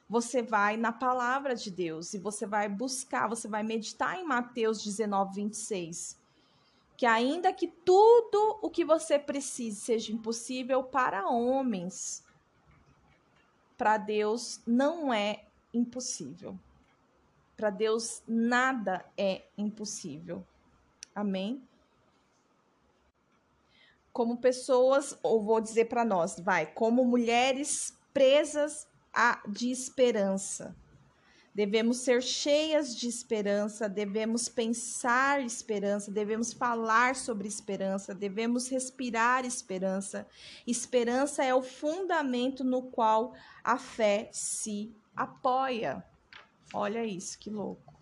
você vai na palavra de Deus e você vai buscar, você vai meditar em Mateus 19, 26. Que ainda que tudo o que você precise seja impossível para homens, para Deus não é impossível. Para Deus nada é impossível. Amém? Como pessoas, ou vou dizer para nós, vai, como mulheres presas a, de esperança. Devemos ser cheias de esperança, devemos pensar esperança, devemos falar sobre esperança, devemos respirar esperança. Esperança é o fundamento no qual a fé se apoia. Olha isso, que louco.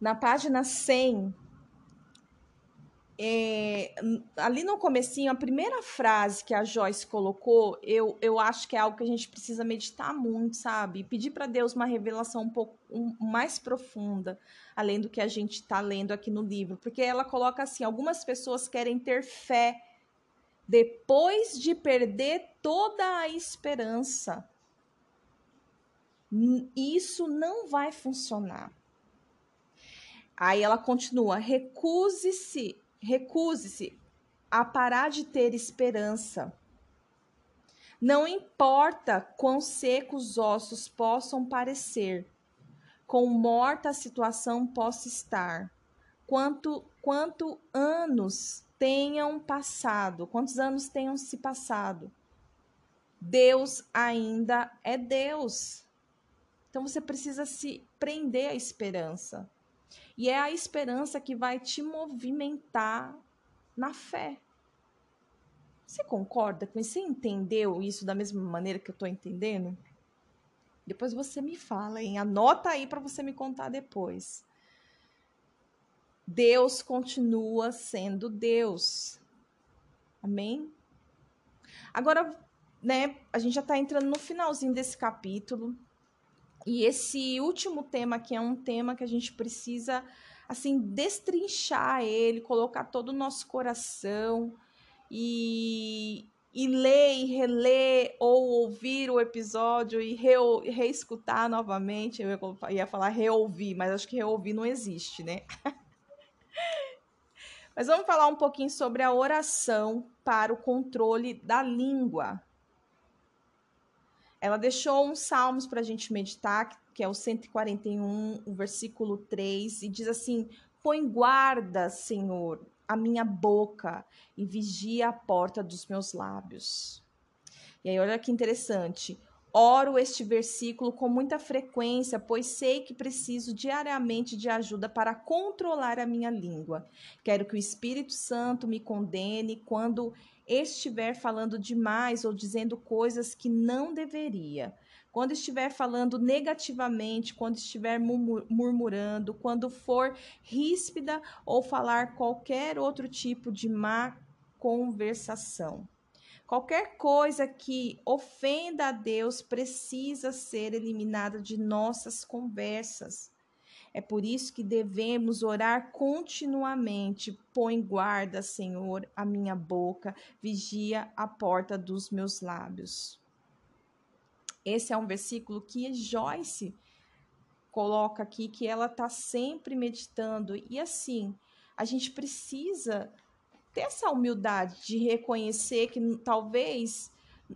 Na página 100, é, ali no comecinho, a primeira frase que a Joyce colocou, eu, eu acho que é algo que a gente precisa meditar muito, sabe? Pedir para Deus uma revelação um pouco um, mais profunda, além do que a gente está lendo aqui no livro. Porque ela coloca assim: algumas pessoas querem ter fé depois de perder toda a esperança. Isso não vai funcionar. Aí ela continua: recuse-se Recuse-se a parar de ter esperança. Não importa quão secos os ossos possam parecer, quão morta a situação possa estar, quanto, quanto anos tenham passado, quantos anos tenham se passado. Deus ainda é Deus. Então você precisa se prender à esperança. E é a esperança que vai te movimentar na fé. Você concorda com isso? Você entendeu isso da mesma maneira que eu estou entendendo? Depois você me fala, hein? Anota aí para você me contar depois. Deus continua sendo Deus. Amém? Agora, né, a gente já está entrando no finalzinho desse capítulo. E esse último tema aqui é um tema que a gente precisa assim destrinchar ele, colocar todo o nosso coração e, e ler e reler ou ouvir o episódio e re, reescutar novamente. Eu ia falar reouvir, mas acho que reouvir não existe, né? mas vamos falar um pouquinho sobre a oração para o controle da língua. Ela deixou uns salmos para a gente meditar, que é o 141, o versículo 3, e diz assim: Põe guarda, Senhor, a minha boca e vigia a porta dos meus lábios. E aí, olha que interessante. Oro este versículo com muita frequência, pois sei que preciso diariamente de ajuda para controlar a minha língua. Quero que o Espírito Santo me condene quando estiver falando demais ou dizendo coisas que não deveria, quando estiver falando negativamente, quando estiver murmurando, quando for ríspida ou falar qualquer outro tipo de má conversação. Qualquer coisa que ofenda a Deus precisa ser eliminada de nossas conversas. É por isso que devemos orar continuamente. Põe guarda, Senhor, a minha boca, vigia a porta dos meus lábios. Esse é um versículo que Joyce coloca aqui, que ela está sempre meditando. E assim, a gente precisa ter essa humildade de reconhecer que talvez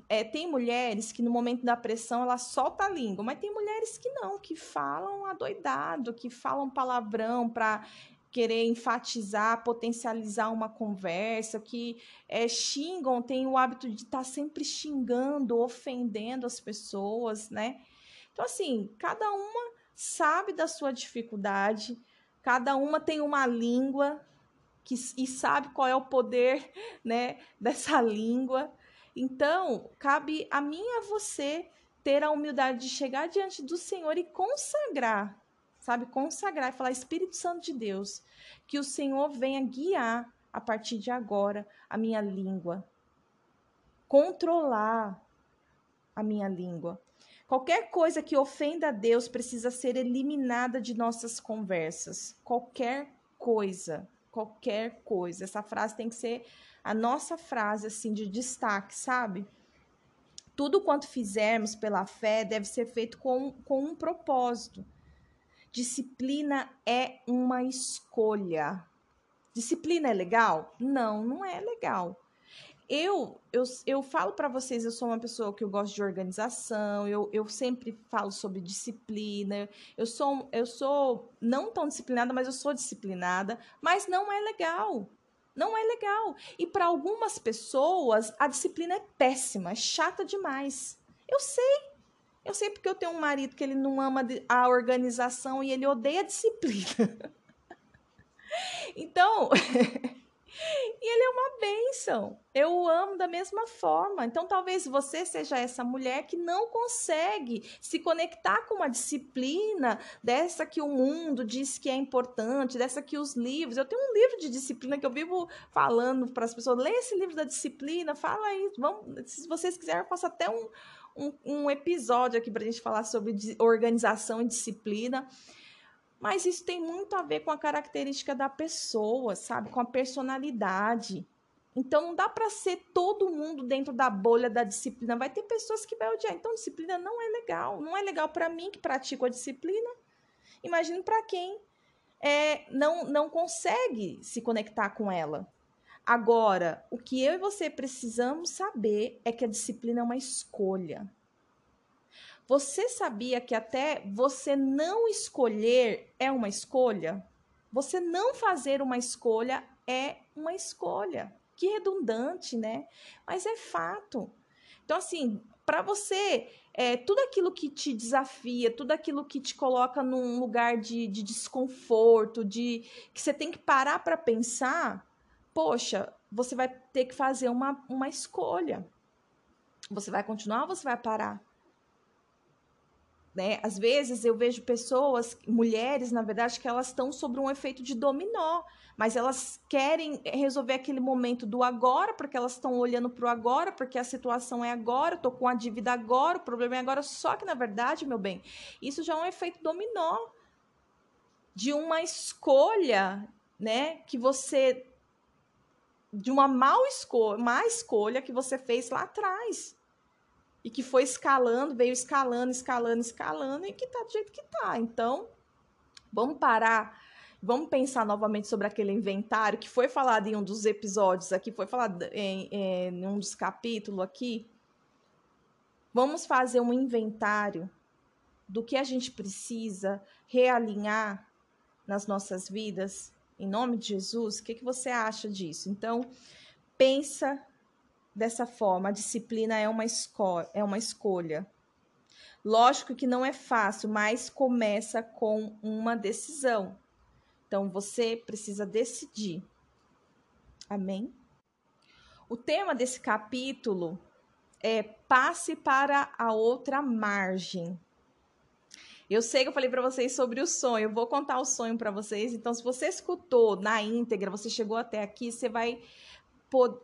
é, tem mulheres que no momento da pressão ela solta a língua, mas tem mulheres que não, que falam adoidado, que falam palavrão para querer enfatizar, potencializar uma conversa, que é, xingam, tem o hábito de estar tá sempre xingando, ofendendo as pessoas, né? Então, assim, cada uma sabe da sua dificuldade, cada uma tem uma língua que, e sabe qual é o poder né, dessa língua. Então, cabe a mim e a você ter a humildade de chegar diante do Senhor e consagrar, sabe? Consagrar e falar: Espírito Santo de Deus, que o Senhor venha guiar a partir de agora a minha língua, controlar a minha língua. Qualquer coisa que ofenda a Deus precisa ser eliminada de nossas conversas. Qualquer coisa, qualquer coisa. Essa frase tem que ser a nossa frase assim de destaque, sabe? Tudo quanto fizermos pela fé deve ser feito com, com um propósito. Disciplina é uma escolha. Disciplina é legal? Não, não é legal. Eu, eu, eu falo para vocês, eu sou uma pessoa que eu gosto de organização, eu, eu sempre falo sobre disciplina. Eu sou, eu sou não tão disciplinada, mas eu sou disciplinada, mas não é legal. Não é legal. E para algumas pessoas, a disciplina é péssima, é chata demais. Eu sei. Eu sei porque eu tenho um marido que ele não ama a organização e ele odeia a disciplina. então, E ele é uma bênção. Eu o amo da mesma forma. Então, talvez você seja essa mulher que não consegue se conectar com uma disciplina dessa que o mundo diz que é importante, dessa que os livros. Eu tenho um livro de disciplina que eu vivo falando para as pessoas: lê esse livro da disciplina, fala aí. Vamos, se vocês quiserem, eu faço até um, um, um episódio aqui para a gente falar sobre organização e disciplina. Mas isso tem muito a ver com a característica da pessoa, sabe? Com a personalidade. Então não dá para ser todo mundo dentro da bolha da disciplina. Vai ter pessoas que vai odiar. Então disciplina não é legal. Não é legal para mim que pratico a disciplina. Imagino para quem é, não, não consegue se conectar com ela. Agora, o que eu e você precisamos saber é que a disciplina é uma escolha. Você sabia que até você não escolher é uma escolha? Você não fazer uma escolha é uma escolha. Que redundante, né? Mas é fato. Então, assim, para você, é, tudo aquilo que te desafia, tudo aquilo que te coloca num lugar de, de desconforto, de que você tem que parar para pensar, poxa, você vai ter que fazer uma, uma escolha. Você vai continuar ou você vai parar? Né? Às vezes eu vejo pessoas, mulheres, na verdade, que elas estão sobre um efeito de dominó, mas elas querem resolver aquele momento do agora, porque elas estão olhando para o agora, porque a situação é agora, estou com a dívida agora, o problema é agora. Só que, na verdade, meu bem, isso já é um efeito dominó de uma escolha, né? Que você. de uma mal escolha, má escolha que você fez lá atrás e que foi escalando, veio escalando, escalando, escalando e que tá do jeito que tá. Então, vamos parar, vamos pensar novamente sobre aquele inventário que foi falado em um dos episódios aqui, foi falado em, em um dos capítulos aqui. Vamos fazer um inventário do que a gente precisa realinhar nas nossas vidas, em nome de Jesus. O que, que você acha disso? Então, pensa dessa forma. A disciplina é uma, é uma escolha. Lógico que não é fácil, mas começa com uma decisão. Então você precisa decidir. Amém? O tema desse capítulo é passe para a outra margem. Eu sei que eu falei para vocês sobre o sonho, eu vou contar o sonho para vocês. Então, se você escutou na íntegra, você chegou até aqui, você vai,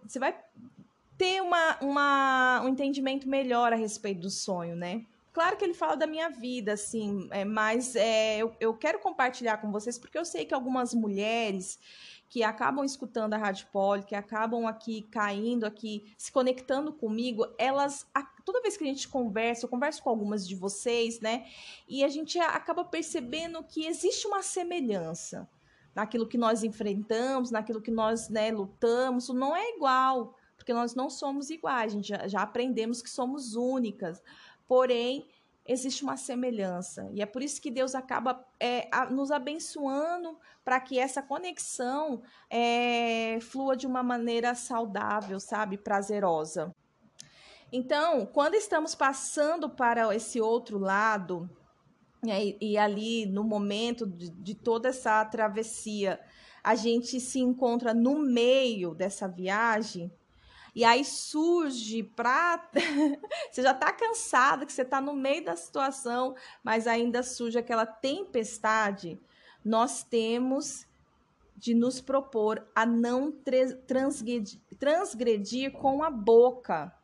você vai ter uma, uma, um entendimento melhor a respeito do sonho, né? Claro que ele fala da minha vida, assim, é, mas é, eu, eu quero compartilhar com vocês porque eu sei que algumas mulheres que acabam escutando a Rádio Poli, que acabam aqui caindo aqui, se conectando comigo, elas toda vez que a gente conversa, eu converso com algumas de vocês, né? E a gente acaba percebendo que existe uma semelhança naquilo que nós enfrentamos, naquilo que nós né, lutamos, não é igual porque nós não somos iguais, a gente já, já aprendemos que somos únicas, porém existe uma semelhança. E é por isso que Deus acaba é, a, nos abençoando para que essa conexão é, flua de uma maneira saudável, sabe? Prazerosa. Então, quando estamos passando para esse outro lado, e, e ali no momento de, de toda essa travessia, a gente se encontra no meio dessa viagem, E aí surge pra. você já tá cansado, que você tá no meio da situação, mas ainda surge aquela tempestade. Nós temos de nos propor a não transgredir, transgredir com a boca.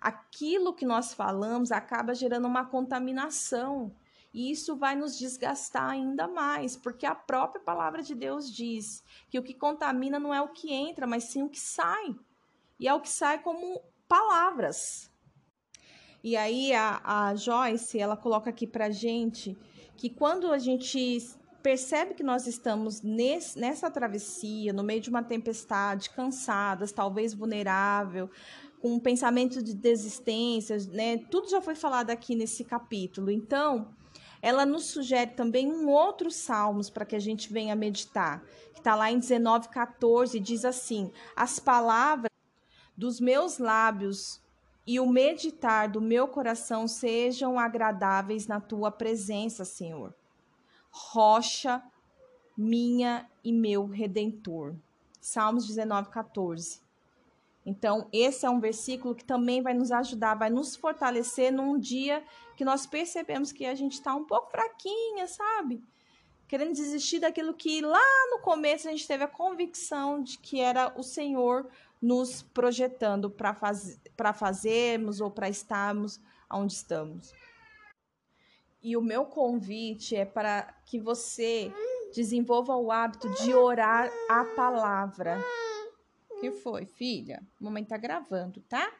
Aquilo que nós falamos acaba gerando uma contaminação. E isso vai nos desgastar ainda mais, porque a própria palavra de Deus diz que o que contamina não é o que entra, mas sim o que sai e é o que sai como palavras. E aí a, a Joyce, ela coloca aqui pra gente que quando a gente percebe que nós estamos nesse, nessa travessia, no meio de uma tempestade, cansadas, talvez vulnerável, com um pensamento de desistência, né? Tudo já foi falado aqui nesse capítulo. Então, ela nos sugere também um outro salmos para que a gente venha meditar, que está lá em 19:14, diz assim: As palavras dos meus lábios e o meditar do meu coração sejam agradáveis na tua presença, Senhor. Rocha minha e meu redentor. Salmos 19, 14. Então, esse é um versículo que também vai nos ajudar, vai nos fortalecer num dia que nós percebemos que a gente está um pouco fraquinha, sabe? Querendo desistir daquilo que lá no começo a gente teve a convicção de que era o Senhor nos projetando para faz, fazermos ou para estarmos onde estamos. E o meu convite é para que você desenvolva o hábito de orar a palavra. Que foi, filha? A mamãe tá gravando, tá?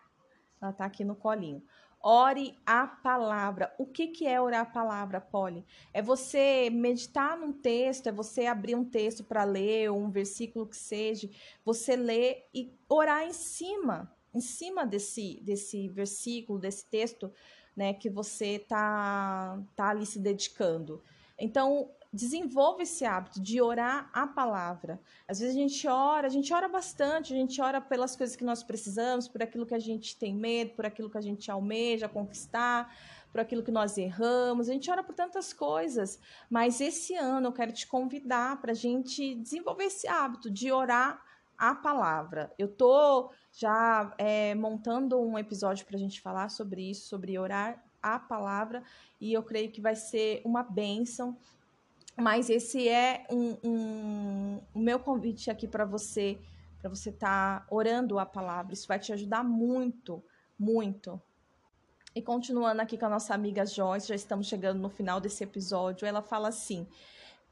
Ela tá aqui no colinho. Ore a palavra. O que, que é orar a palavra, Polly? É você meditar num texto, é você abrir um texto para ler, ou um versículo que seja, você ler e orar em cima, em cima desse, desse versículo, desse texto, né, que você tá, tá ali se dedicando. Então, desenvolva esse hábito de orar a palavra. Às vezes a gente ora, a gente ora bastante, a gente ora pelas coisas que nós precisamos, por aquilo que a gente tem medo, por aquilo que a gente almeja conquistar, por aquilo que nós erramos, a gente ora por tantas coisas. Mas esse ano eu quero te convidar para a gente desenvolver esse hábito de orar a palavra. Eu tô já é, montando um episódio para a gente falar sobre isso, sobre orar a palavra, e eu creio que vai ser uma bênção mas esse é um, um, o meu convite aqui para você, para você estar tá orando a palavra. Isso vai te ajudar muito, muito. E continuando aqui com a nossa amiga Joyce, já estamos chegando no final desse episódio. Ela fala assim: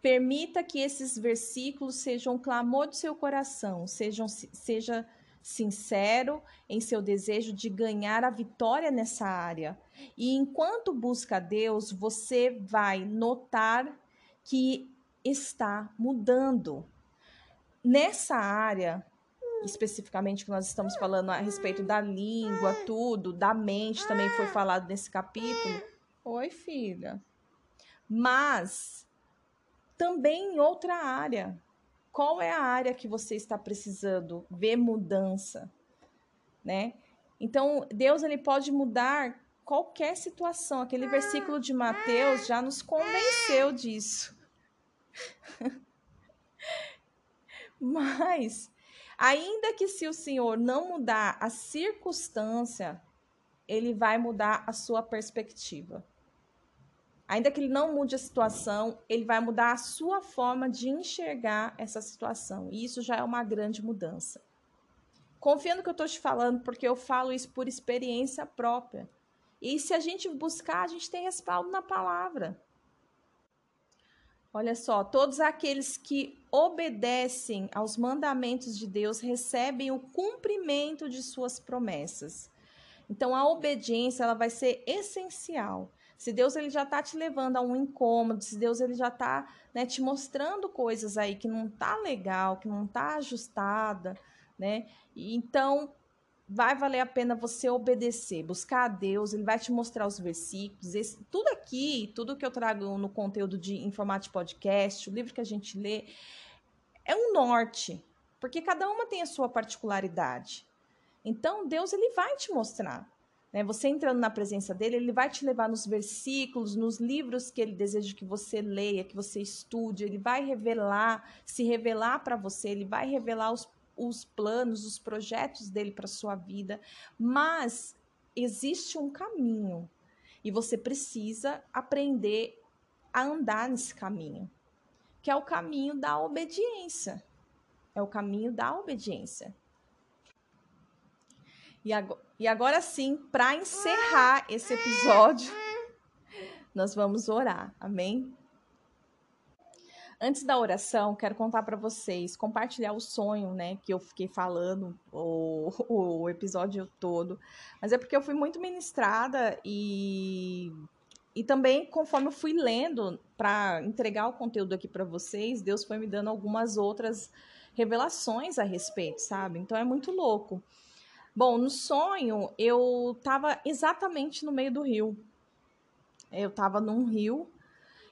permita que esses versículos sejam um clamor do seu coração, sejam, seja sincero em seu desejo de ganhar a vitória nessa área. E enquanto busca Deus, você vai notar que está mudando. Nessa área, especificamente que nós estamos falando a respeito da língua, tudo, da mente, também foi falado nesse capítulo. Oi, filha. Mas também em outra área. Qual é a área que você está precisando ver mudança, né? Então, Deus ele pode mudar qualquer situação. Aquele versículo de Mateus já nos convenceu disso. Mas, ainda que se o Senhor não mudar a circunstância, ele vai mudar a sua perspectiva. Ainda que ele não mude a situação, ele vai mudar a sua forma de enxergar essa situação. E isso já é uma grande mudança. Confia no que eu estou te falando, porque eu falo isso por experiência própria. E se a gente buscar, a gente tem respaldo na palavra. Olha só, todos aqueles que obedecem aos mandamentos de Deus recebem o cumprimento de suas promessas. Então a obediência ela vai ser essencial. Se Deus ele já está te levando a um incômodo, se Deus ele já está né, te mostrando coisas aí que não tá legal, que não tá ajustada, né? Então vai valer a pena você obedecer, buscar a Deus, ele vai te mostrar os versículos, esse, tudo aqui, tudo que eu trago no conteúdo de de podcast, o livro que a gente lê, é um norte, porque cada uma tem a sua particularidade. Então, Deus ele vai te mostrar. Né? Você entrando na presença dele, ele vai te levar nos versículos, nos livros que ele deseja que você leia, que você estude, ele vai revelar, se revelar para você, ele vai revelar os os planos, os projetos dele para sua vida, mas existe um caminho e você precisa aprender a andar nesse caminho, que é o caminho da obediência. É o caminho da obediência. E agora, e agora sim, para encerrar esse episódio, nós vamos orar. Amém? Antes da oração, quero contar para vocês, compartilhar o sonho, né, que eu fiquei falando o, o episódio todo. Mas é porque eu fui muito ministrada e e também conforme eu fui lendo para entregar o conteúdo aqui para vocês, Deus foi me dando algumas outras revelações a respeito, sabe? Então é muito louco. Bom, no sonho eu estava exatamente no meio do rio. Eu estava num rio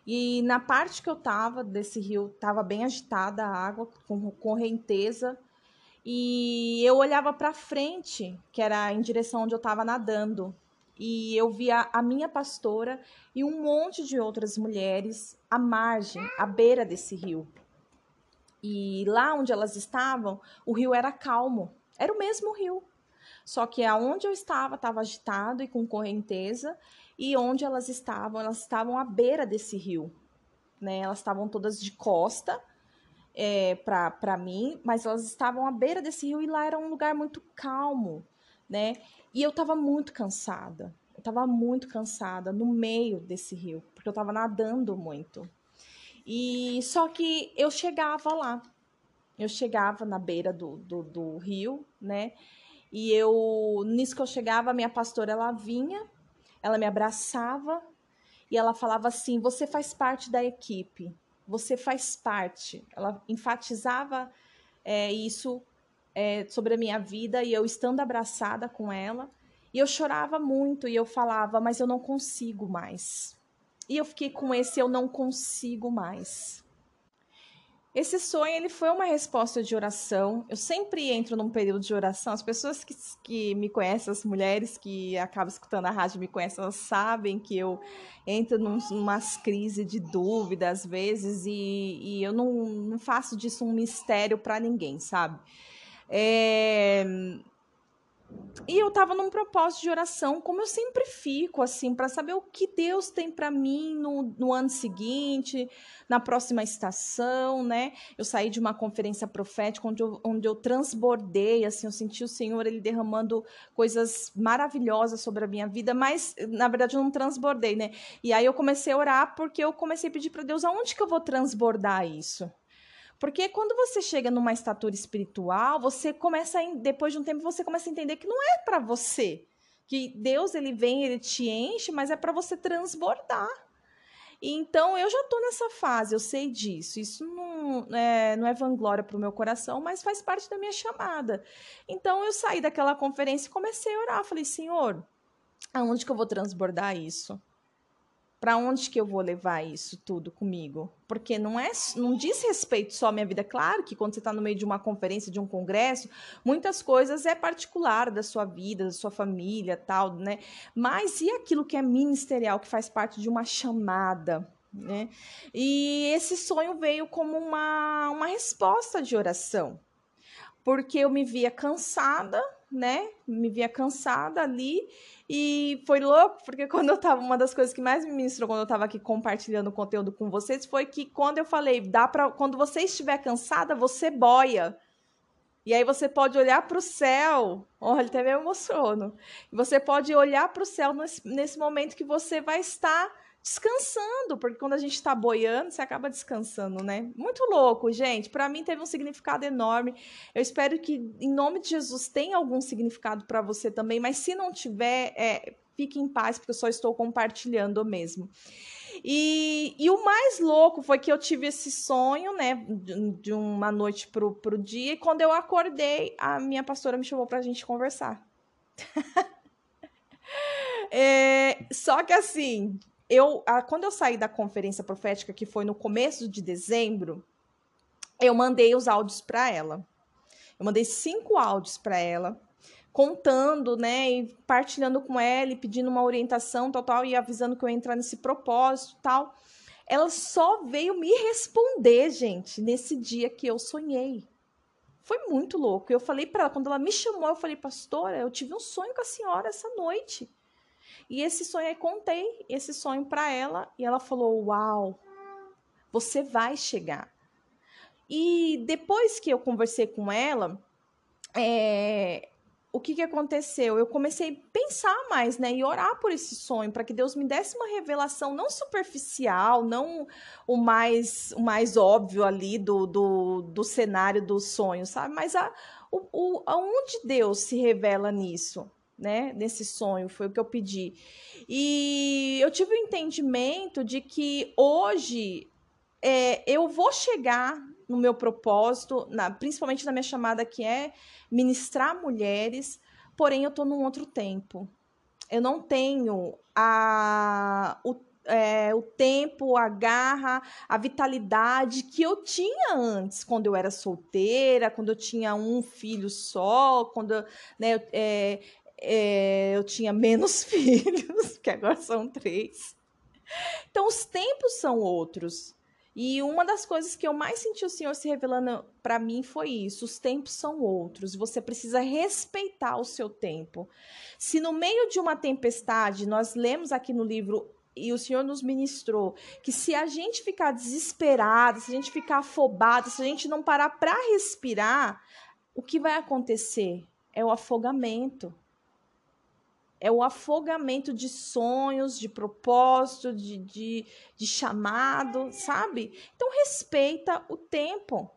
e na parte que eu tava desse rio, tava bem agitada a água, com correnteza. E eu olhava para frente, que era em direção onde eu estava nadando. E eu via a minha pastora e um monte de outras mulheres à margem, à beira desse rio. E lá onde elas estavam, o rio era calmo. Era o mesmo rio. Só que aonde eu estava estava agitado e com correnteza, e onde elas estavam, elas estavam à beira desse rio, né? Elas estavam todas de costa é, para mim, mas elas estavam à beira desse rio e lá era um lugar muito calmo, né? E eu estava muito cansada. Eu estava muito cansada no meio desse rio, porque eu estava nadando muito. E só que eu chegava lá. Eu chegava na beira do, do, do rio, né? E eu, nisso que eu chegava, a minha pastora, ela vinha ela me abraçava e ela falava assim: Você faz parte da equipe, você faz parte. Ela enfatizava é, isso é, sobre a minha vida e eu estando abraçada com ela. E eu chorava muito e eu falava, mas eu não consigo mais. E eu fiquei com esse eu não consigo mais. Esse sonho ele foi uma resposta de oração. Eu sempre entro num período de oração. As pessoas que, que me conhecem, as mulheres que acabam escutando a rádio me conhecem, elas sabem que eu entro num, umas crises de dúvida às vezes e, e eu não, não faço disso um mistério para ninguém, sabe? É, e eu estava num propósito de oração, como eu sempre fico, assim, para saber o que Deus tem para mim no, no ano seguinte, na próxima estação, né? Eu saí de uma conferência profética onde eu, onde eu transbordei, assim, eu senti o Senhor ele derramando coisas maravilhosas sobre a minha vida, mas na verdade eu não transbordei, né? E aí eu comecei a orar porque eu comecei a pedir para Deus aonde que eu vou transbordar isso? Porque quando você chega numa estatura espiritual, você começa, a, depois de um tempo, você começa a entender que não é para você. Que Deus, ele vem, ele te enche, mas é para você transbordar. Então, eu já estou nessa fase, eu sei disso. Isso não é, não é vanglória para o meu coração, mas faz parte da minha chamada. Então, eu saí daquela conferência e comecei a orar. Falei, Senhor, aonde que eu vou transbordar isso? Para onde que eu vou levar isso tudo comigo? Porque não é, não diz respeito só à minha vida. Claro que quando você está no meio de uma conferência, de um congresso, muitas coisas é particular da sua vida, da sua família, tal, né? Mas e aquilo que é ministerial, que faz parte de uma chamada? Né? E esse sonho veio como uma, uma resposta de oração, porque eu me via cansada, né? Me via cansada ali e foi louco, porque quando eu tava, uma das coisas que mais me ministrou quando eu tava aqui compartilhando conteúdo com vocês foi que quando eu falei, dá para quando você estiver cansada, você boia. E aí você pode olhar para o céu, olha, até me emociono. Você pode olhar para o céu nesse, nesse momento que você vai estar descansando, porque quando a gente está boiando, você acaba descansando, né? Muito louco, gente. Para mim teve um significado enorme. Eu espero que, em nome de Jesus, tenha algum significado para você também, mas se não tiver, é, fique em paz, porque eu só estou compartilhando mesmo. E, e, o mais louco foi que eu tive esse sonho, né, de uma noite pro, pro dia, e quando eu acordei, a minha pastora me chamou pra gente conversar. é, só que assim, eu, a, quando eu saí da conferência profética, que foi no começo de dezembro, eu mandei os áudios para ela. Eu mandei cinco áudios para ela, contando, né, e partilhando com ela, e pedindo uma orientação total e avisando que eu ia entrar nesse propósito tal. Ela só veio me responder, gente, nesse dia que eu sonhei. Foi muito louco. Eu falei para ela, quando ela me chamou, eu falei, pastora, eu tive um sonho com a senhora essa noite. E esse sonho, aí contei esse sonho para ela e ela falou: Uau, você vai chegar. E depois que eu conversei com ela, é, o que, que aconteceu? Eu comecei a pensar mais, né? E orar por esse sonho, para que Deus me desse uma revelação não superficial, não o mais, o mais óbvio ali do, do, do cenário do sonho, sabe? Mas a, o, o, aonde Deus se revela nisso? Né, nesse sonho, foi o que eu pedi. E eu tive o entendimento de que hoje é, eu vou chegar no meu propósito, na, principalmente na minha chamada que é ministrar mulheres, porém eu estou num outro tempo. Eu não tenho a, o é, o tempo, a garra, a vitalidade que eu tinha antes, quando eu era solteira, quando eu tinha um filho só, quando né, é, é, eu tinha menos filhos, que agora são três. Então, os tempos são outros. E uma das coisas que eu mais senti o Senhor se revelando para mim foi isso: os tempos são outros. Você precisa respeitar o seu tempo. Se no meio de uma tempestade, nós lemos aqui no livro e o Senhor nos ministrou que se a gente ficar desesperado, se a gente ficar afobado, se a gente não parar para respirar, o que vai acontecer? É o afogamento é o afogamento de sonhos, de propósito, de, de, de chamado, sabe? Então respeita o tempo.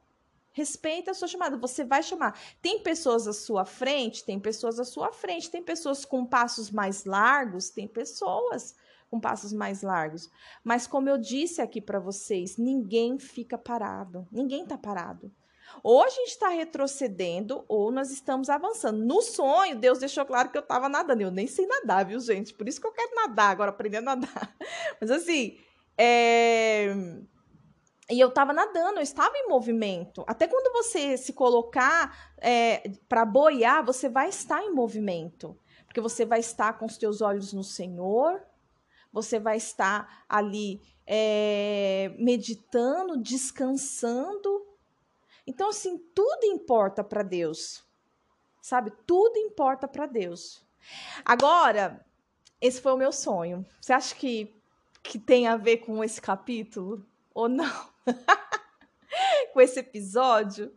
Respeita a sua chamada. Você vai chamar. Tem pessoas à sua frente, tem pessoas à sua frente, tem pessoas com passos mais largos, tem pessoas com passos mais largos. Mas como eu disse aqui para vocês, ninguém fica parado. Ninguém tá parado. Ou a gente está retrocedendo, ou nós estamos avançando. No sonho, Deus deixou claro que eu estava nadando. Eu nem sei nadar, viu, gente? Por isso que eu quero nadar agora, aprender a nadar. Mas assim, é... E eu estava nadando, eu estava em movimento. Até quando você se colocar é, para boiar, você vai estar em movimento. Porque você vai estar com os teus olhos no Senhor, você vai estar ali é, meditando, descansando então, assim, tudo importa para Deus. Sabe? Tudo importa para Deus. Agora, esse foi o meu sonho. Você acha que, que tem a ver com esse capítulo? Ou não? com esse episódio?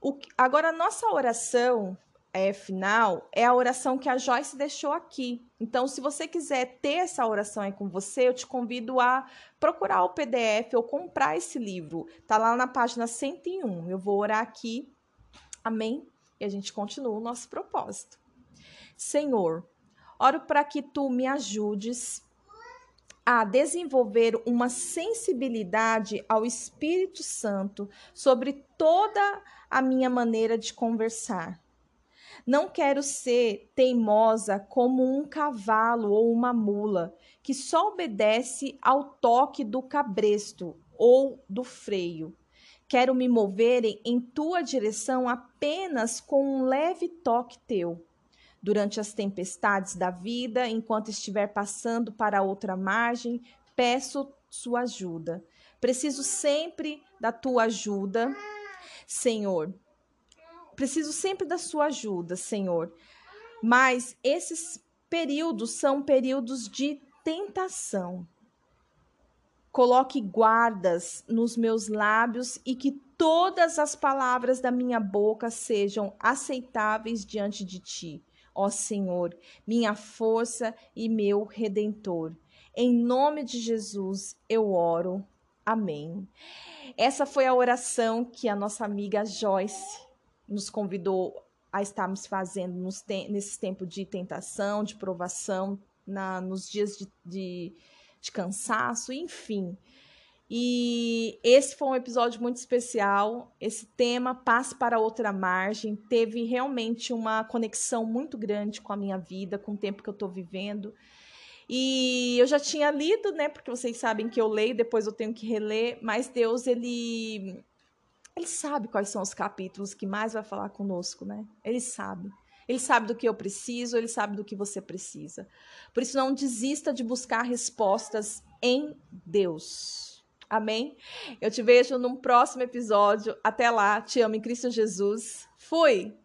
O, agora, a nossa oração é, final é a oração que a Joyce deixou aqui. Então, se você quiser ter essa oração aí com você, eu te convido a procurar o PDF ou comprar esse livro. Tá lá na página 101. Eu vou orar aqui. Amém? E a gente continua o nosso propósito. Senhor, oro para que tu me ajudes a desenvolver uma sensibilidade ao Espírito Santo sobre toda a minha maneira de conversar não quero ser teimosa como um cavalo ou uma mula que só obedece ao toque do cabresto ou do freio. Quero me mover em tua direção apenas com um leve toque teu. Durante as tempestades da vida, enquanto estiver passando para outra margem, peço sua ajuda. Preciso sempre da tua ajuda, Senhor preciso sempre da sua ajuda, Senhor. Mas esses períodos são períodos de tentação. Coloque guardas nos meus lábios e que todas as palavras da minha boca sejam aceitáveis diante de ti, ó Senhor, minha força e meu redentor. Em nome de Jesus eu oro. Amém. Essa foi a oração que a nossa amiga Joyce nos convidou a estarmos fazendo nos te nesses tempos de tentação, de provação, na, nos dias de, de, de cansaço, enfim. E esse foi um episódio muito especial. Esse tema, Passe para Outra Margem, teve realmente uma conexão muito grande com a minha vida, com o tempo que eu estou vivendo. E eu já tinha lido, né? Porque vocês sabem que eu leio, depois eu tenho que reler, mas Deus, ele ele sabe quais são os capítulos que mais vai falar conosco, né? Ele sabe. Ele sabe do que eu preciso, ele sabe do que você precisa. Por isso, não desista de buscar respostas em Deus. Amém? Eu te vejo num próximo episódio. Até lá, te amo em Cristo Jesus. Fui!